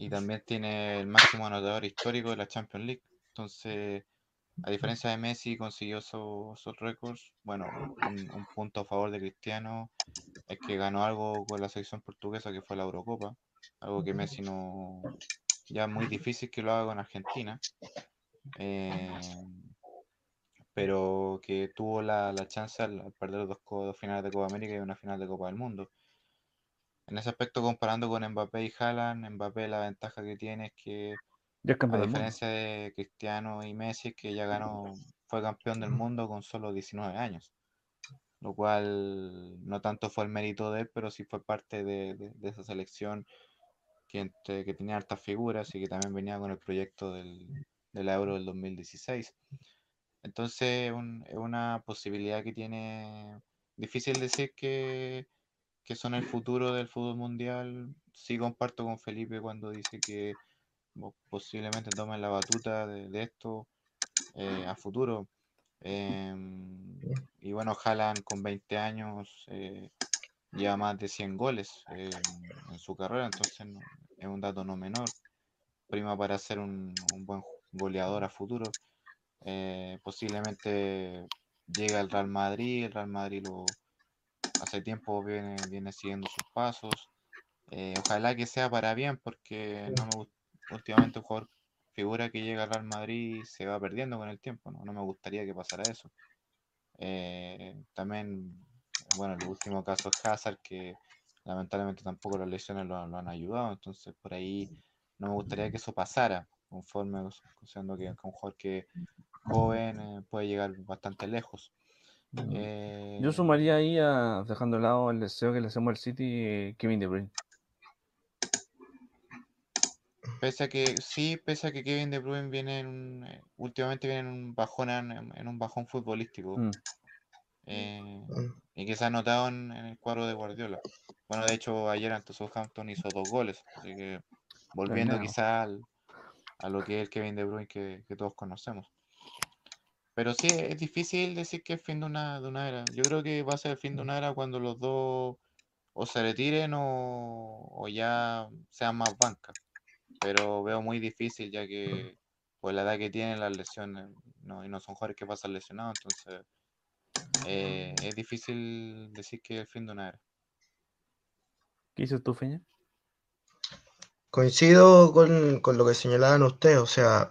Y también tiene el máximo anotador histórico de la Champions League. Entonces, a diferencia de Messi, consiguió esos, esos récords. Bueno, un, un, punto a favor de Cristiano es que ganó algo con la selección portuguesa, que fue la Eurocopa. Algo que Messi no. Ya es muy difícil que lo haga con Argentina. Eh, pero que tuvo la, la chance al, al, perder dos, dos finales de Copa América y una final de Copa del Mundo. En ese aspecto, comparando con Mbappé y Haaland, Mbappé la ventaja que tiene es que a diferencia de Cristiano y Messi, que ya ganó, fue campeón del mundo con solo 19 años. Lo cual no tanto fue el mérito de él, pero sí fue parte de, de, de esa selección que, que, tenía altas figuras y que también venía con el proyecto del, del Euro del 2016. Entonces un, es una posibilidad que tiene, difícil decir que, que son el futuro del fútbol mundial. Sí comparto con Felipe cuando dice que posiblemente tomen la batuta de, de esto eh, a futuro. Eh, y bueno, Haaland con 20 años eh, lleva más de 100 goles en su carrera, entonces no, es un dato no menor. Prima para ser un, un buen goleador a futuro. Eh, posiblemente llega al Real Madrid, el Real Madrid lo hace tiempo viene, viene siguiendo sus pasos. Eh, ojalá que sea para bien, porque no me gusta últimamente un jugador figura que llega al Real Madrid se va perdiendo con el tiempo, ¿no? No me gustaría que pasara eso. Eh, también, bueno, el último caso es Hazard, que lamentablemente tampoco las lesiones lo, lo, han ayudado, entonces por ahí no me gustaría que eso pasara, conforme siendo que un jugador que joven eh, puede llegar bastante lejos. Eh, Yo sumaría ahí, a, dejando de lado el deseo que le hacemos al City, Kevin De Bruyne. Pese a que, sí, pese a que Kevin De Bruyne viene en un- eh, últimamente viene en un bajón, en, en un bajón futbolístico. Mm. Eh, Mm. y que se ha notado en, en el cuadro de Guardiola. Bueno, de hecho, ayer ante Southampton hizo dos goles, así que volviendo Planeado. quizá al- a lo que es el Kevin De Bruyne que, que todos conocemos. Pero sí, es difícil decir que es fin de una, de una era. Yo creo que va a ser el fin de una era cuando los dos o se retiren o, o ya sean más banca. Pero veo muy difícil ya que por la edad que tienen las lesiones no, y no son jugadores que pasan lesionados, entonces eh, es difícil decir que es el fin de una era. ¿Qué dices tú, Feña? Coincido con, con lo que señalaban ustedes, o sea,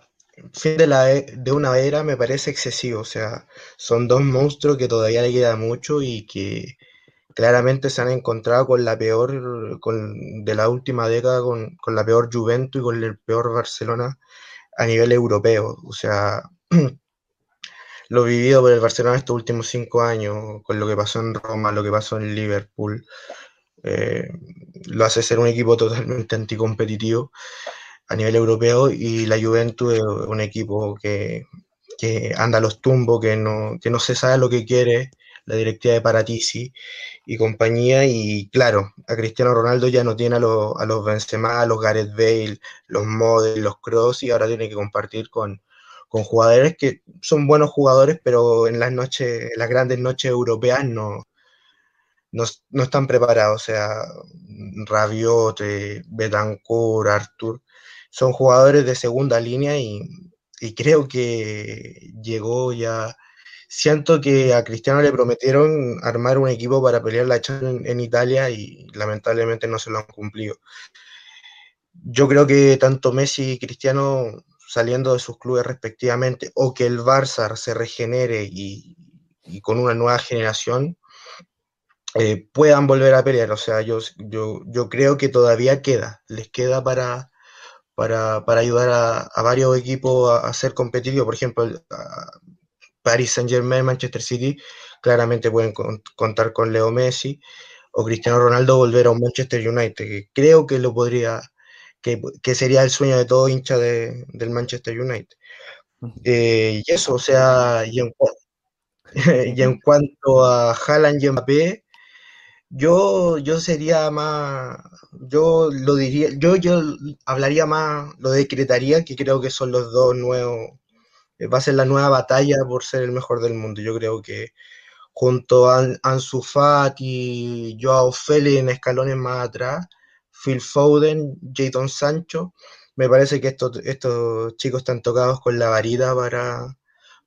fin de, la, e- de una era me parece excesivo, o sea, son dos monstruos que todavía le queda mucho y que claramente se han encontrado con la peor, con, de la última década, con, con la peor Juventus y con el peor Barcelona a nivel europeo, o sea, [CLEARS THROAT] lo vivido por el Barcelona estos últimos cinco años, con lo que pasó en Roma, lo que pasó en Liverpool, eh, lo hace ser un equipo totalmente anticompetitivo a nivel europeo y la Juventus es un equipo que, que anda a los tumbos, que no, que no se sabe lo que quiere, la directiva de Paratici y compañía, y claro, a Cristiano Ronaldo ya no tiene a, los a los Benzema, a los Gareth Bale, los Model, los Cross, y ahora tiene que compartir con, con jugadores que son buenos jugadores, pero en las noches, en las grandes noches europeas no, no, no están preparados, o sea, Rabiot, eh, Betancourt, Artur, son jugadores de segunda línea y, y creo que llegó ya. Siento que a Cristiano le prometieron armar un equipo para pelear la Champions en, en Italia y lamentablemente no se lo han cumplido. Yo creo que tanto Messi y Cristiano saliendo de sus clubes respectivamente o que el Barça se regenere y, con una nueva generación eh, puedan volver a pelear. O sea, yo, yo, yo creo que todavía queda, les queda para, para, para ayudar a, varios equipos a, ser competitivos. Por ejemplo, Paris Saint Germain, Manchester City, claramente pueden con, contar con Leo Messi o Cristiano Ronaldo volver a un Manchester United, que creo que lo podría, que, que sería el sueño de todo hincha de, del Manchester United. Eh, y eso, o sea, y en, [LAUGHS] y en [LAUGHS] cuanto a Haaland y Mbappé, yo, yo sería más, yo lo diría, yo, yo hablaría más, lo decretaría, que creo que son los dos nuevos, eh, va a ser la nueva batalla por ser el mejor del mundo. Yo creo que junto a Ansu Fati, Joao Félix en escalones más atrás, Phil Foden, Jadon Sancho, me parece que estos, estos chicos están tocados con la varita para,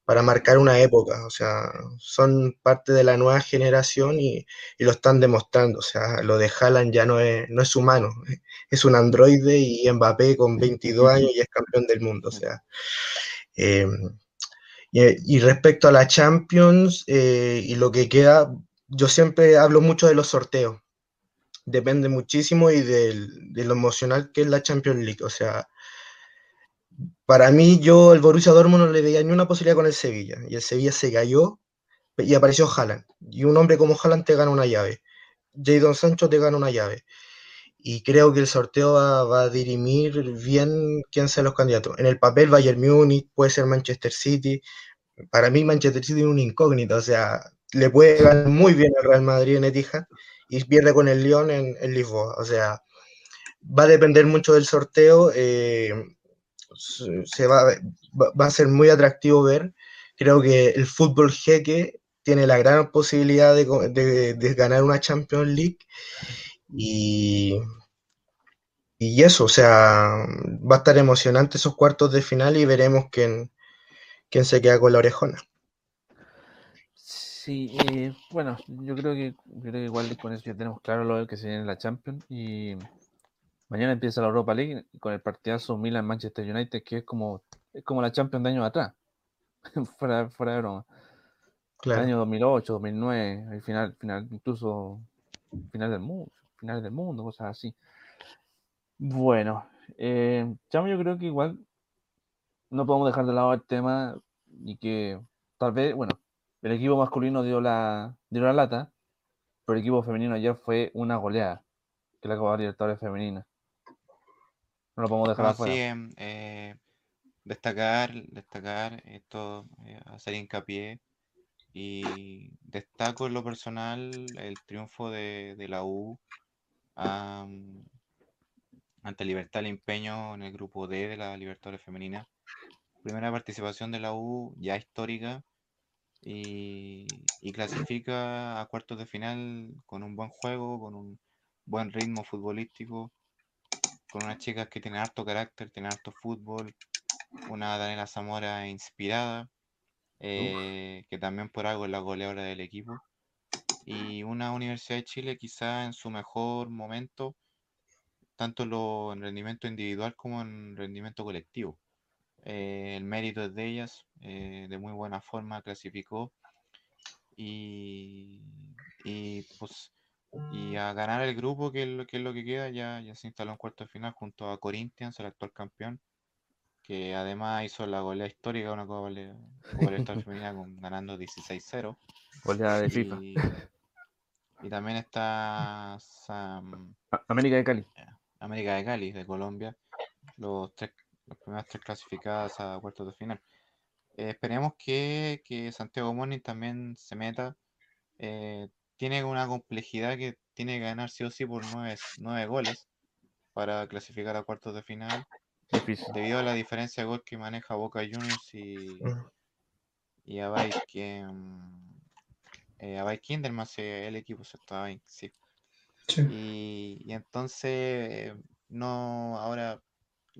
para marcar una época, o sea, son parte de la nueva generación y, y, lo están demostrando, o sea, lo de Haaland ya no es, no es humano, [LAUGHS] es un androide y Mbappé con 22 años y es campeón del mundo, o sea. Eh, y, y, respecto a la Champions eh, y lo que queda, yo siempre hablo mucho de los sorteos, depende muchísimo y de, de lo emocional que es la Champions League, o sea, para mí, yo el Borussia Dortmund no le veía ni una posibilidad con el Sevilla. Y el Sevilla se cayó y apareció Haaland. Y un hombre como Haaland te gana una llave. Jadon Sancho te gana una llave. Y creo que el sorteo va, va, a dirimir bien quién sean los candidatos. En el papel, Bayern Múnich, puede ser Manchester City. Para mí, Manchester City es un incógnito. O sea, le puede ganar muy bien al Real Madrid en Etihad y pierde con el Lyon en, Lisboa. O sea, va a depender mucho del sorteo. Eh, se va, va, a ser muy atractivo ver. Creo que el fútbol jeque tiene la gran posibilidad de ganar una Champions League y, y, eso, o sea, va a estar emocionante esos cuartos de final y veremos quién, quién se queda con la orejona. Sí, eh, bueno, yo creo que, creo que igual con eso ya tenemos claro lo que se viene en la Champions y Mañana empieza la Europa League con el partidazo Milan-Manchester United, que es como, es como la Champions de años atrás. [LAUGHS] fuera, fuera de broma. Claro. El año 2008, 2009, el final, final, incluso final del mundo, finales del mundo, cosas así. Bueno, eh, Chamo, yo creo que igual no podemos dejar de lado el tema y que tal vez, bueno, el equipo masculino dio la, dio la lata, pero el equipo femenino ayer fue una goleada, que la Copa Libertadores femenina. No lo podemos dejar afuera. sí, em, eh, destacar, destacar esto, eh, hacer hincapié y destaco en lo personal el triunfo de, de la U ante Libertad el Empeño en el grupo D de la Libertadores Femenina. Primera participación de la U ya histórica y, y clasifica a cuartos de final con un buen juego, con un buen ritmo futbolístico, con unas chicas que tienen harto carácter, tienen harto fútbol, una Daniela Zamora inspirada, eh, que también por algo es la goleadora del equipo, y una Universidad de Chile quizá en su mejor momento, tanto lo, en rendimiento individual como en rendimiento colectivo. Eh, el mérito es de ellas, eh, de muy buena forma clasificó y, y, pues y a ganar el grupo que es lo que, es lo que queda ya, ya se instaló en cuarto de final junto a Corinthians, el actual campeón, que además hizo la goleada histórica, una Copa Libertadores [LAUGHS] femenina con, ganando 16-0 Goleada de FIFA. y, y también está Sam- América de Cali. América de Cali, de Colombia, los tres, las primeras tres clasificadas a cuartos de final. Eh, esperemos que, que Santiago Morning también se meta. Eh, tiene una complejidad que tiene que ganar sí o sí por nueve, nueve goles para clasificar a cuartos de final, Difícil. debido a la diferencia de gol que maneja Boca Juniors y, y a Bay, que, mm, eh, a Bay Kinderman, el equipo se está Bay, sí. Sí. Y, y entonces, no, ahora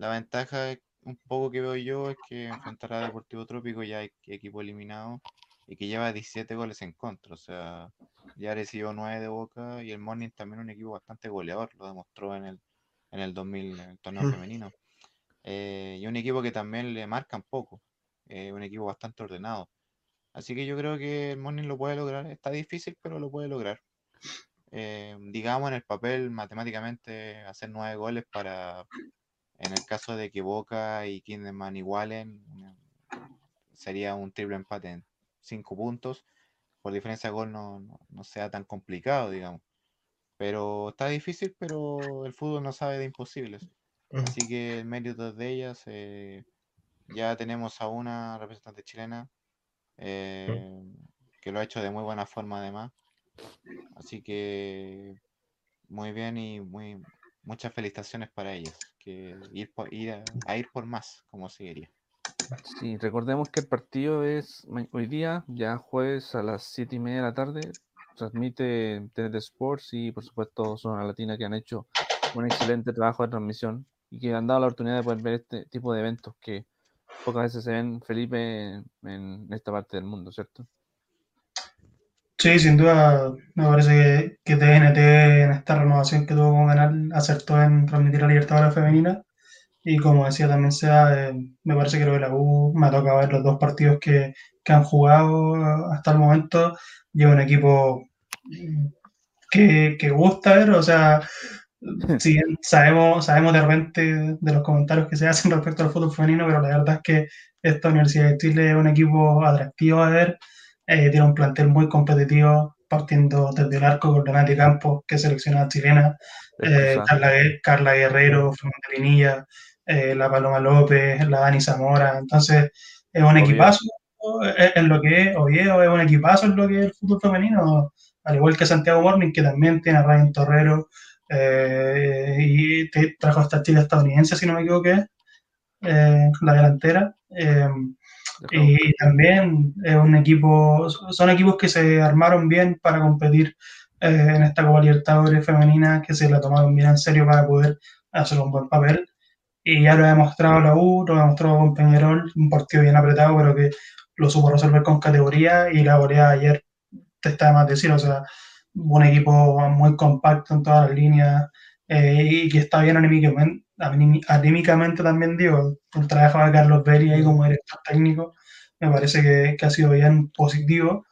la ventaja un poco que veo yo es que enfrentar a Deportivo Trópico ya hay equipo eliminado y que lleva 17 goles en contra. O sea, ya recibió 9 de Boca y el Morning también un equipo bastante goleador, lo demostró en el, en el 2000, en el torneo Mm. femenino. Eh, y un equipo que también le marcan poco, eh, un equipo bastante ordenado. Así que yo creo que el Morning lo puede lograr. Está difícil, pero lo puede lograr. Eh, digamos en el papel, matemáticamente, hacer nueve goles para, en el caso de que Boca y Kinderman igualen, una- sería un triple empate en cinco puntos. Por diferencia de gol no, no, no sea tan complicado, digamos. Pero está difícil, pero el fútbol no sabe de imposibles. Así que el mérito de ellas. eh, ya tenemos a una representante chilena eh, que lo ha hecho de muy buena forma además. Así que muy bien y muy muchas felicitaciones para ellas. Que ir, por- ir a, ir por más, como se. Sí, recordemos que el partido es hoy día, ya jueves a las 7 y media de la tarde. Transmite TNT Sports y, por supuesto, Zona Latina que han hecho un excelente trabajo de transmisión y que han dado la oportunidad de poder ver este tipo de eventos que pocas veces se ven, Felipe, en esta parte del mundo, ¿cierto? Sí, sin duda, me parece que, que TNT en esta renovación que tuvo con Canal acertó en transmitir la Libertadores femenina. Y como decía también sea, eh, me parece que lo de la U me ha tocado ver los dos partidos que, que han jugado hasta el momento. Lleva un equipo que, que gusta ver, o sea, [LAUGHS] si bien sabemos, sabemos de repente de los comentarios que se hacen respecto al fútbol femenino, pero la verdad es que esta Universidad de Chile es un equipo atractivo a ver, eh, tiene un plantel muy competitivo, partiendo desde el arco con Renate Campos, que es seleccionada chilena, eh. Carla, Carla Guerrero, Fernanda Pinilla, eh, la Paloma López, la Dani Zamora, entonces es un equipazo eh, en lo que es Oviedo, es un equipazo en lo que es el fútbol femenino, al igual que Santiago Morning, que también tiene a Ryan Torrero, eh, y te trajo esta chica estadounidense, si no me equivoco, eh, la delantera. Eh, y también es un equipo, son equipos que se armaron bien para competir eh, en esta Copa Libertadores femenina, que se la tomaron bien en serio para poder hacer un buen papel. Y ya lo ha demostrado la U, lo ha demostrado con Peñarol, un partido bien apretado, pero que lo supo resolver con categoría y la goleada ayer te está de más decir, o sea, un equipo muy compacto en todas las líneas eh, y que está bien anímicamente, aní- anímicamente también, digo, el trabajo de Carlos Belli ahí como director técnico me parece que, que ha sido bien positivo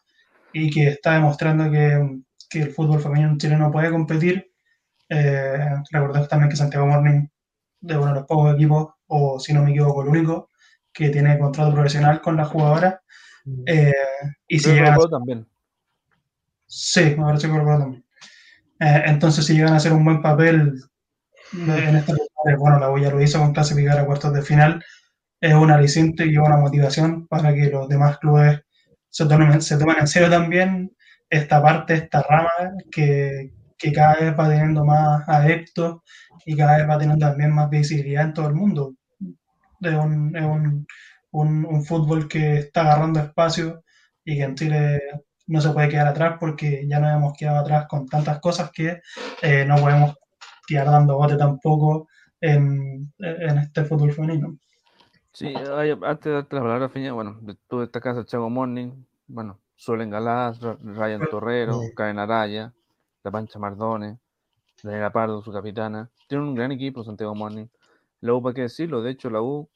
y que está demostrando que, que el fútbol femenino chileno puede competir. Eh, recordemos también que Santiago Morning de uno de los pocos equipos, o si no me equivoco, el único, que tiene contrato profesional con la jugadora. Eh, y si llegan a también. Sí, me parece que también. Eh, entonces, si llegan a hacer un buen papel eh, en esta bueno, la U ya lo hizo con clasificar a cuartos de final, es un aliciente y una motivación para que los demás clubes se tomen, se tomen en serio también esta parte, esta rama que, que cada vez va teniendo más adeptos y cada vez va teniendo también más visibilidad en todo el mundo. Es un, es un, un, un fútbol que está agarrando espacio y que en Chile no se puede quedar atrás porque ya nos hemos quedado atrás con tantas cosas que eh, no podemos quedar dando bote tampoco en, en este fútbol femenino. Sí, antes de darte la palabra, Feña, bueno, tú destacas a Chago Morning, bueno, Solen Galás, Ryan Torrero. Caen Araya, La Pancha Mardone, Daniela Pardo, su capitana. Tiene un gran equipo Santiago Morning. La U, ¿para qué decirlo? De hecho, la U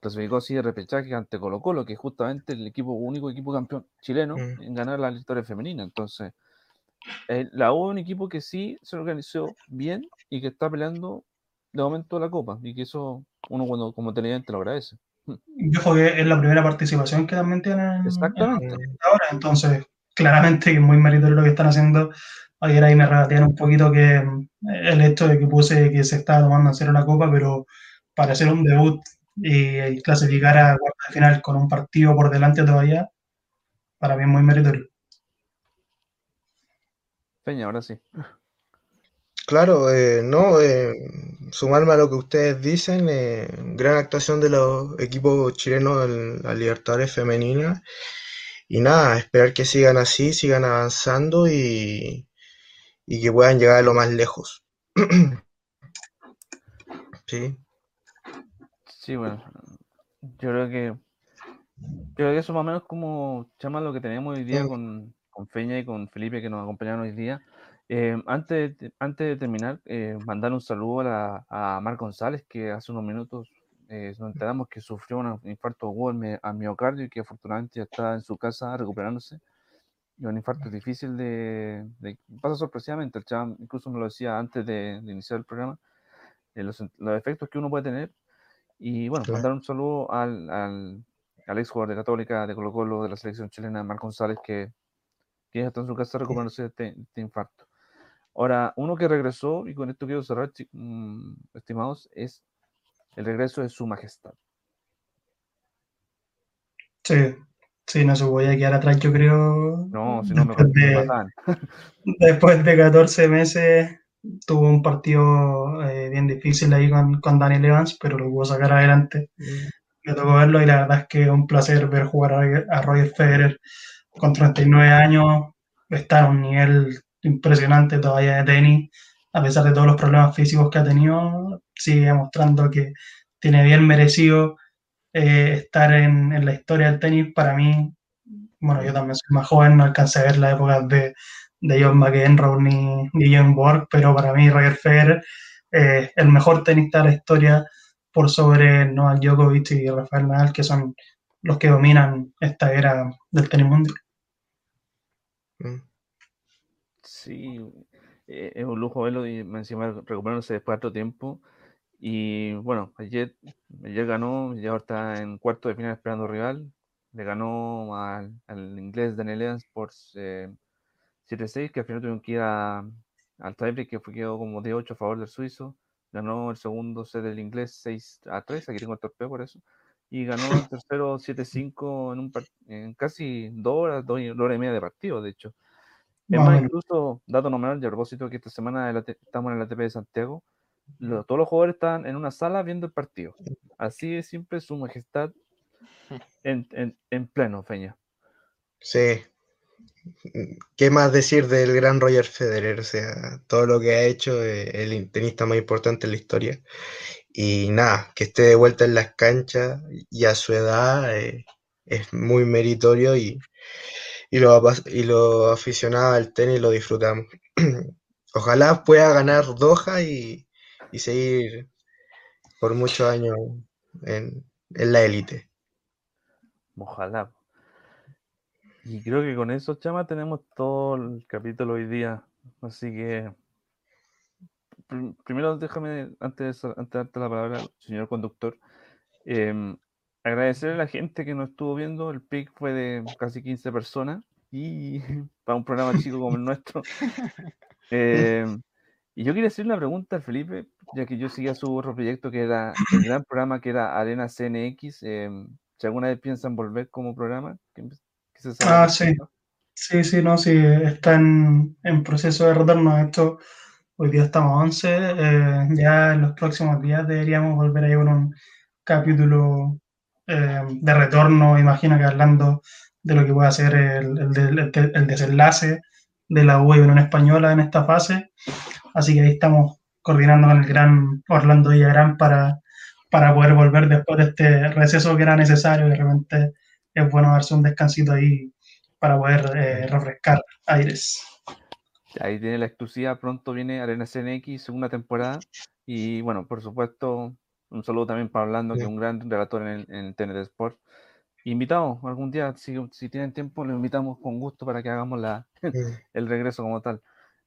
clasificó así de repechaje ante Colo Colo, que es justamente el equipo, único equipo campeón chileno en ganar la victoria femenina. Entonces, eh, la U es un equipo que sí se organizó bien y que está peleando de momento la copa. Y que eso uno cuando como televidente lo agradece. Y ojo que es la primera participación que también tienen en- Exactamente. ahora, entonces claramente que es muy meritorio lo que están haciendo. Ayer ahí me rebatían un poquito que mm, el hecho de que puse que se estaba tomando en serio la copa, pero para hacer un debut y, y clasificar a cuartos de final con un partido por delante todavía, para mí es muy meritorio. Peña, ahora sí. Claro, eh, no, eh, sumarme a lo que ustedes dicen, eh, gran actuación de los equipos chilenos en la Libertadores femenina y nada, esperar que sigan así, sigan avanzando y, y que puedan llegar a lo más lejos. [CLEARS THROAT] Sí, Sí, bueno, yo creo que yo creo que eso más o menos como chama lo que tenemos hoy día Mm. con, con Feña y con Felipe que nos acompañaron hoy día. Eh, antes, de, antes de terminar, eh, mandar un saludo a, la, a Mar González, que hace unos minutos eh, nos enteramos que sufrió un infarto agudo al miocardio y que afortunadamente ya está en su casa recuperándose. Y un infarto difícil de, de- pasa sorpresivamente, el chava incluso me lo decía antes de, de iniciar el programa, los, los efectos que uno puede tener y bueno, Claro. mandar un saludo al, al, al ex jugador de Católica, de Colo Colo, de la selección chilena, Mar González, que, que ya está en su casa recuperándose de este, este infarto. Ahora, uno que regresó, y con esto quiero cerrar, mm, estimados, es el regreso de su majestad. Sí, sí, no se voy a quedar atrás, yo creo. No, si no me, de-. [LAUGHS] Después de 14 meses tuvo un partido eh, bien difícil ahí con, con Daniel Evans, pero lo pudo sacar adelante. Me tocó verlo y la verdad es que es un placer ver jugar a, Roger- a Roger Federer con 39 años. Está a un nivel impresionante todavía de tenis, a pesar de todos los problemas físicos que ha tenido, sigue demostrando que tiene bien merecido eh, estar en, en la historia del tenis. Para mí, bueno, yo también soy más joven, no alcancé a ver la época de, de John McEnroe ni, ni John Borg, pero para mí Roger Federer eh, el mejor tenista de la historia por sobre Novak Djokovic y Rafael Nadal, que son los que dominan esta era del tenis mundial. Mm. Sí, eh, es un lujo verlo y encima recuperándose después de harto tiempo. Y bueno, ayer, ayer ganó, ya está en cuarto de final esperando rival. Le ganó al, al inglés Daniel Evans por eh, 7-6, que al final tuvieron que ir a- al tiebreak, que fue quedó como de 8 a favor del suizo. Ganó el segundo set del inglés 6 a 3, aquí tengo el torpeo por eso. Y ganó el tercero 7-5 en, en casi 2 horas, 2 horas y media de partido, de hecho. Es Más incluso, dato nominal, a propósito que esta semana estamos en el ATP de Santiago, lo- todos los jugadores están en una sala viendo el partido. Así de simple, su majestad [LAUGHS] en, en, en pleno, Feña. Sí. ¿Qué más decir del gran Roger Federer? O sea, todo lo que ha hecho, eh, el tenista más importante en la historia. Y nada, que esté de vuelta en las canchas y a su edad eh, es muy meritorio y, y, apa- y los aficionados al tenis lo disfrutamos. [CLEARS THROAT] Ojalá pueda ganar Doha y, y seguir por muchos años en, en la élite. Ojalá. Y creo que con eso, Chama, tenemos todo el capítulo hoy día. Así que, prim- primero déjame, antes, antes de darte la palabra, señor conductor, em, agradecerle a la gente que nos estuvo viendo. El pic fue de casi 15 personas y [LAUGHS] para un programa chico como el nuestro. [LAUGHS] Em, Y yo quería hacer una pregunta al Felipe, ya que yo seguía su otro proyecto que era el gran programa que era Arena CNX. em, si alguna vez piensan volver como programa, ¿qué, qué se sabe Ah, sí. Sí, sí, no, sí, está en, proceso de retorno. Esto, hoy día estamos a 11, eh, ya en los próximos días deberíamos volver ahí con un capítulo eh, de retorno, imagino que hablando de lo que puede ser el, el, desenlace de la U y Unión Española en esta fase. Así que ahí estamos coordinando con el gran Orlando Villagrán para, para poder volver después de este receso que era necesario. De repente es bueno darse un descansito ahí para poder eh, refrescar aires. Ahí tiene la exclusiva, pronto viene Arena CNX, segunda temporada. Y bueno, por supuesto, un saludo también para Orlando, que es Sí. un gran relator en, el- en TNT Sport. Invitamos algún día, si, si tienen tiempo, lo invitamos con gusto para que hagamos la, Mm. [LAUGHS] el regreso como tal.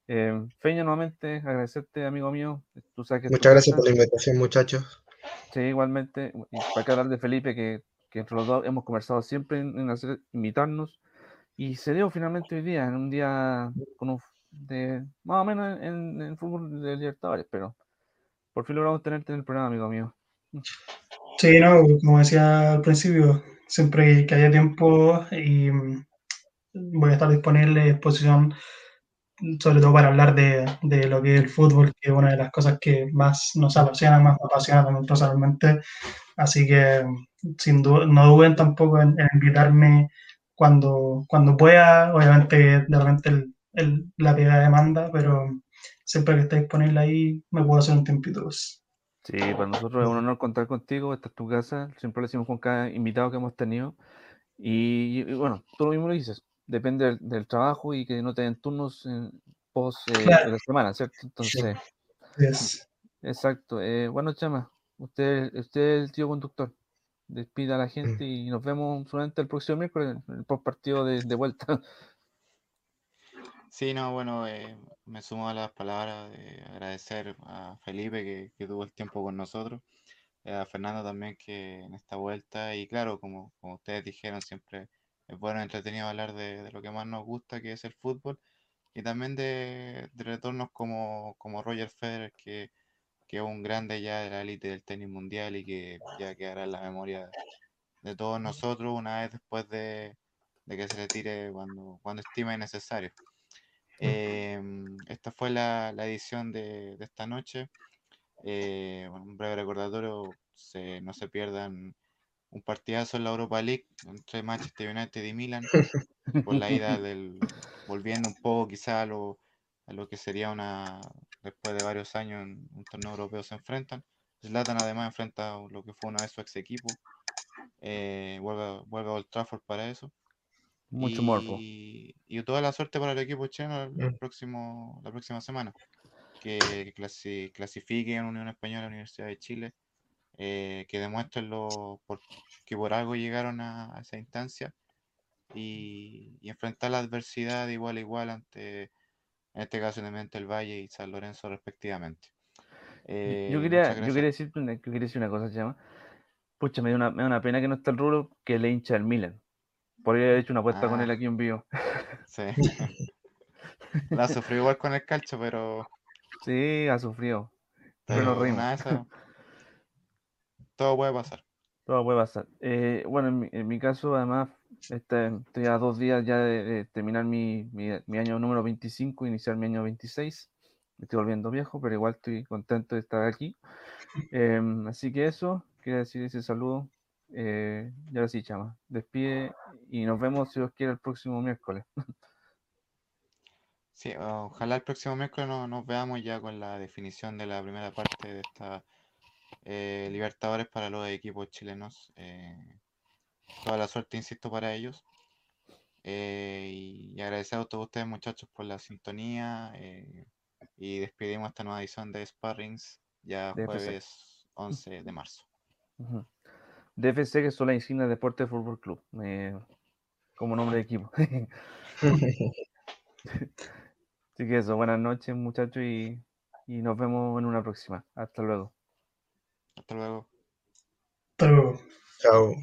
Eh, Feña, nuevamente, agradecerte, amigo mío. Tú sabes que Muchas gracias por la invitación, muchachos. Sí, igualmente. Y para que hablar de Felipe, que, que entre los dos hemos conversado siempre en, en hacer, invitarnos. Y se dio finalmente hoy día, en un día con un, de, más o menos en, en fútbol de Libertadores, pero por fin logramos tenerte en el programa, amigo mío. Sí, no, como decía al principio, siempre que haya tiempo y mm, voy a estar disponible a disposición, sobre todo para hablar de, de lo que es el fútbol, que es una de las cosas que más nos apasiona, más me apasiona también personalmente. Así que sin duda, no duden tampoco en, en invitarme cuando, cuando pueda. Obviamente, de repente el, el- la pega demanda, pero siempre que esté disponible ahí, me puedo hacer un tiempito. pues. Sí, para nosotros es un honor contar contigo. Esta es tu casa. Siempre lo decimos con cada invitado que hemos tenido. Y, y bueno, tú lo mismo lo dices. Depende del, del trabajo y que no te den turnos en pos eh, Claro. de la semana, ¿cierto? Entonces, Es- exacto. Eh, bueno, Chama, usted, usted es el tío conductor. Despida a la gente y nos vemos solamente el próximo miércoles, el post partido de, de vuelta. [LAUGHS] Sí, no, bueno, eh, me sumo a las palabras de agradecer a Felipe que, que tuvo el tiempo con nosotros, eh, a Fernando también que en esta vuelta, y claro, como, como ustedes dijeron, siempre es bueno, entretenido hablar de, de lo que más nos gusta, que es el fútbol, y también de, de retornos como, como Roger Federer, que, que es un grande ya de la élite del tenis mundial y que ya quedará en la memoria de todos nosotros una vez después de, de que se retire cuando, cuando estime necesario. Em, esta fue la, la edición de, de esta noche. Eh, un breve recordatorio, se- no se pierdan un partidazo en la Europa League entre Manchester United y Milan, por la ida [LAUGHS] del, volviendo un poco quizá a lo, a lo que sería una, después de varios años en un torneo europeo se enfrentan. Zlatan además enfrenta a lo que fue una vez su ex equipo, eh, vuelve, vuelve a Old Trafford para eso. Mucho morbo. Y, y toda la suerte para el equipo chileno el, el Mm. próximo, la próxima semana. Que, clasi- clasifique en Unión Española, Universidad de Chile, eh, que demuestren lo, por, que por algo llegaron a, a esa instancia y, y enfrentar la adversidad de igual a igual ante, en este caso, Independiente del Valle y San Lorenzo respectivamente. Yo- Eh, Yo quería, yo quería decir, una- yo quería decir una cosa, Chama. Pucha, me da una, me da una pena que no está el Rulo, que le hincha el Milan. Podría haber hecho una apuesta con él Ah. aquí en vivo. [LAUGHS] Sí. La sufrió igual con el calcho, pero, Sí, ha sufrido. Pero pero de esas, [LAUGHS] todo puede pasar. Todo puede pasar. Eh, bueno, en mi, en mi caso, además, este, estoy a dos días ya de, de terminar mi, mi, mi año número 25, iniciar mi año 26. Me estoy volviendo viejo, pero igual estoy contento de estar aquí. Em, así que eso, quería decir ese saludo. Eh, y ahora sí, chama, despide y nos vemos, si Dios quiere, el próximo miércoles. [LAUGHS] Sí, ojalá el próximo miércoles no- nos veamos ya con la definición de la primera parte de esta eh, Libertadores para los equipos chilenos. eh, toda la suerte, insisto, para ellos. Eh, y, agradecer a todos ustedes, muchachos, por la sintonía. y despedimos esta nueva edición de Sparrings ya jueves 11 de marzo. DFC, que son las insignias de Deporte Fútbol Club, eh, como nombre de equipo. [LAUGHS] Así que eso, buenas noches, muchachos, y, y nos vemos en una próxima. Hasta luego. Hasta luego. Hasta luego. Chao.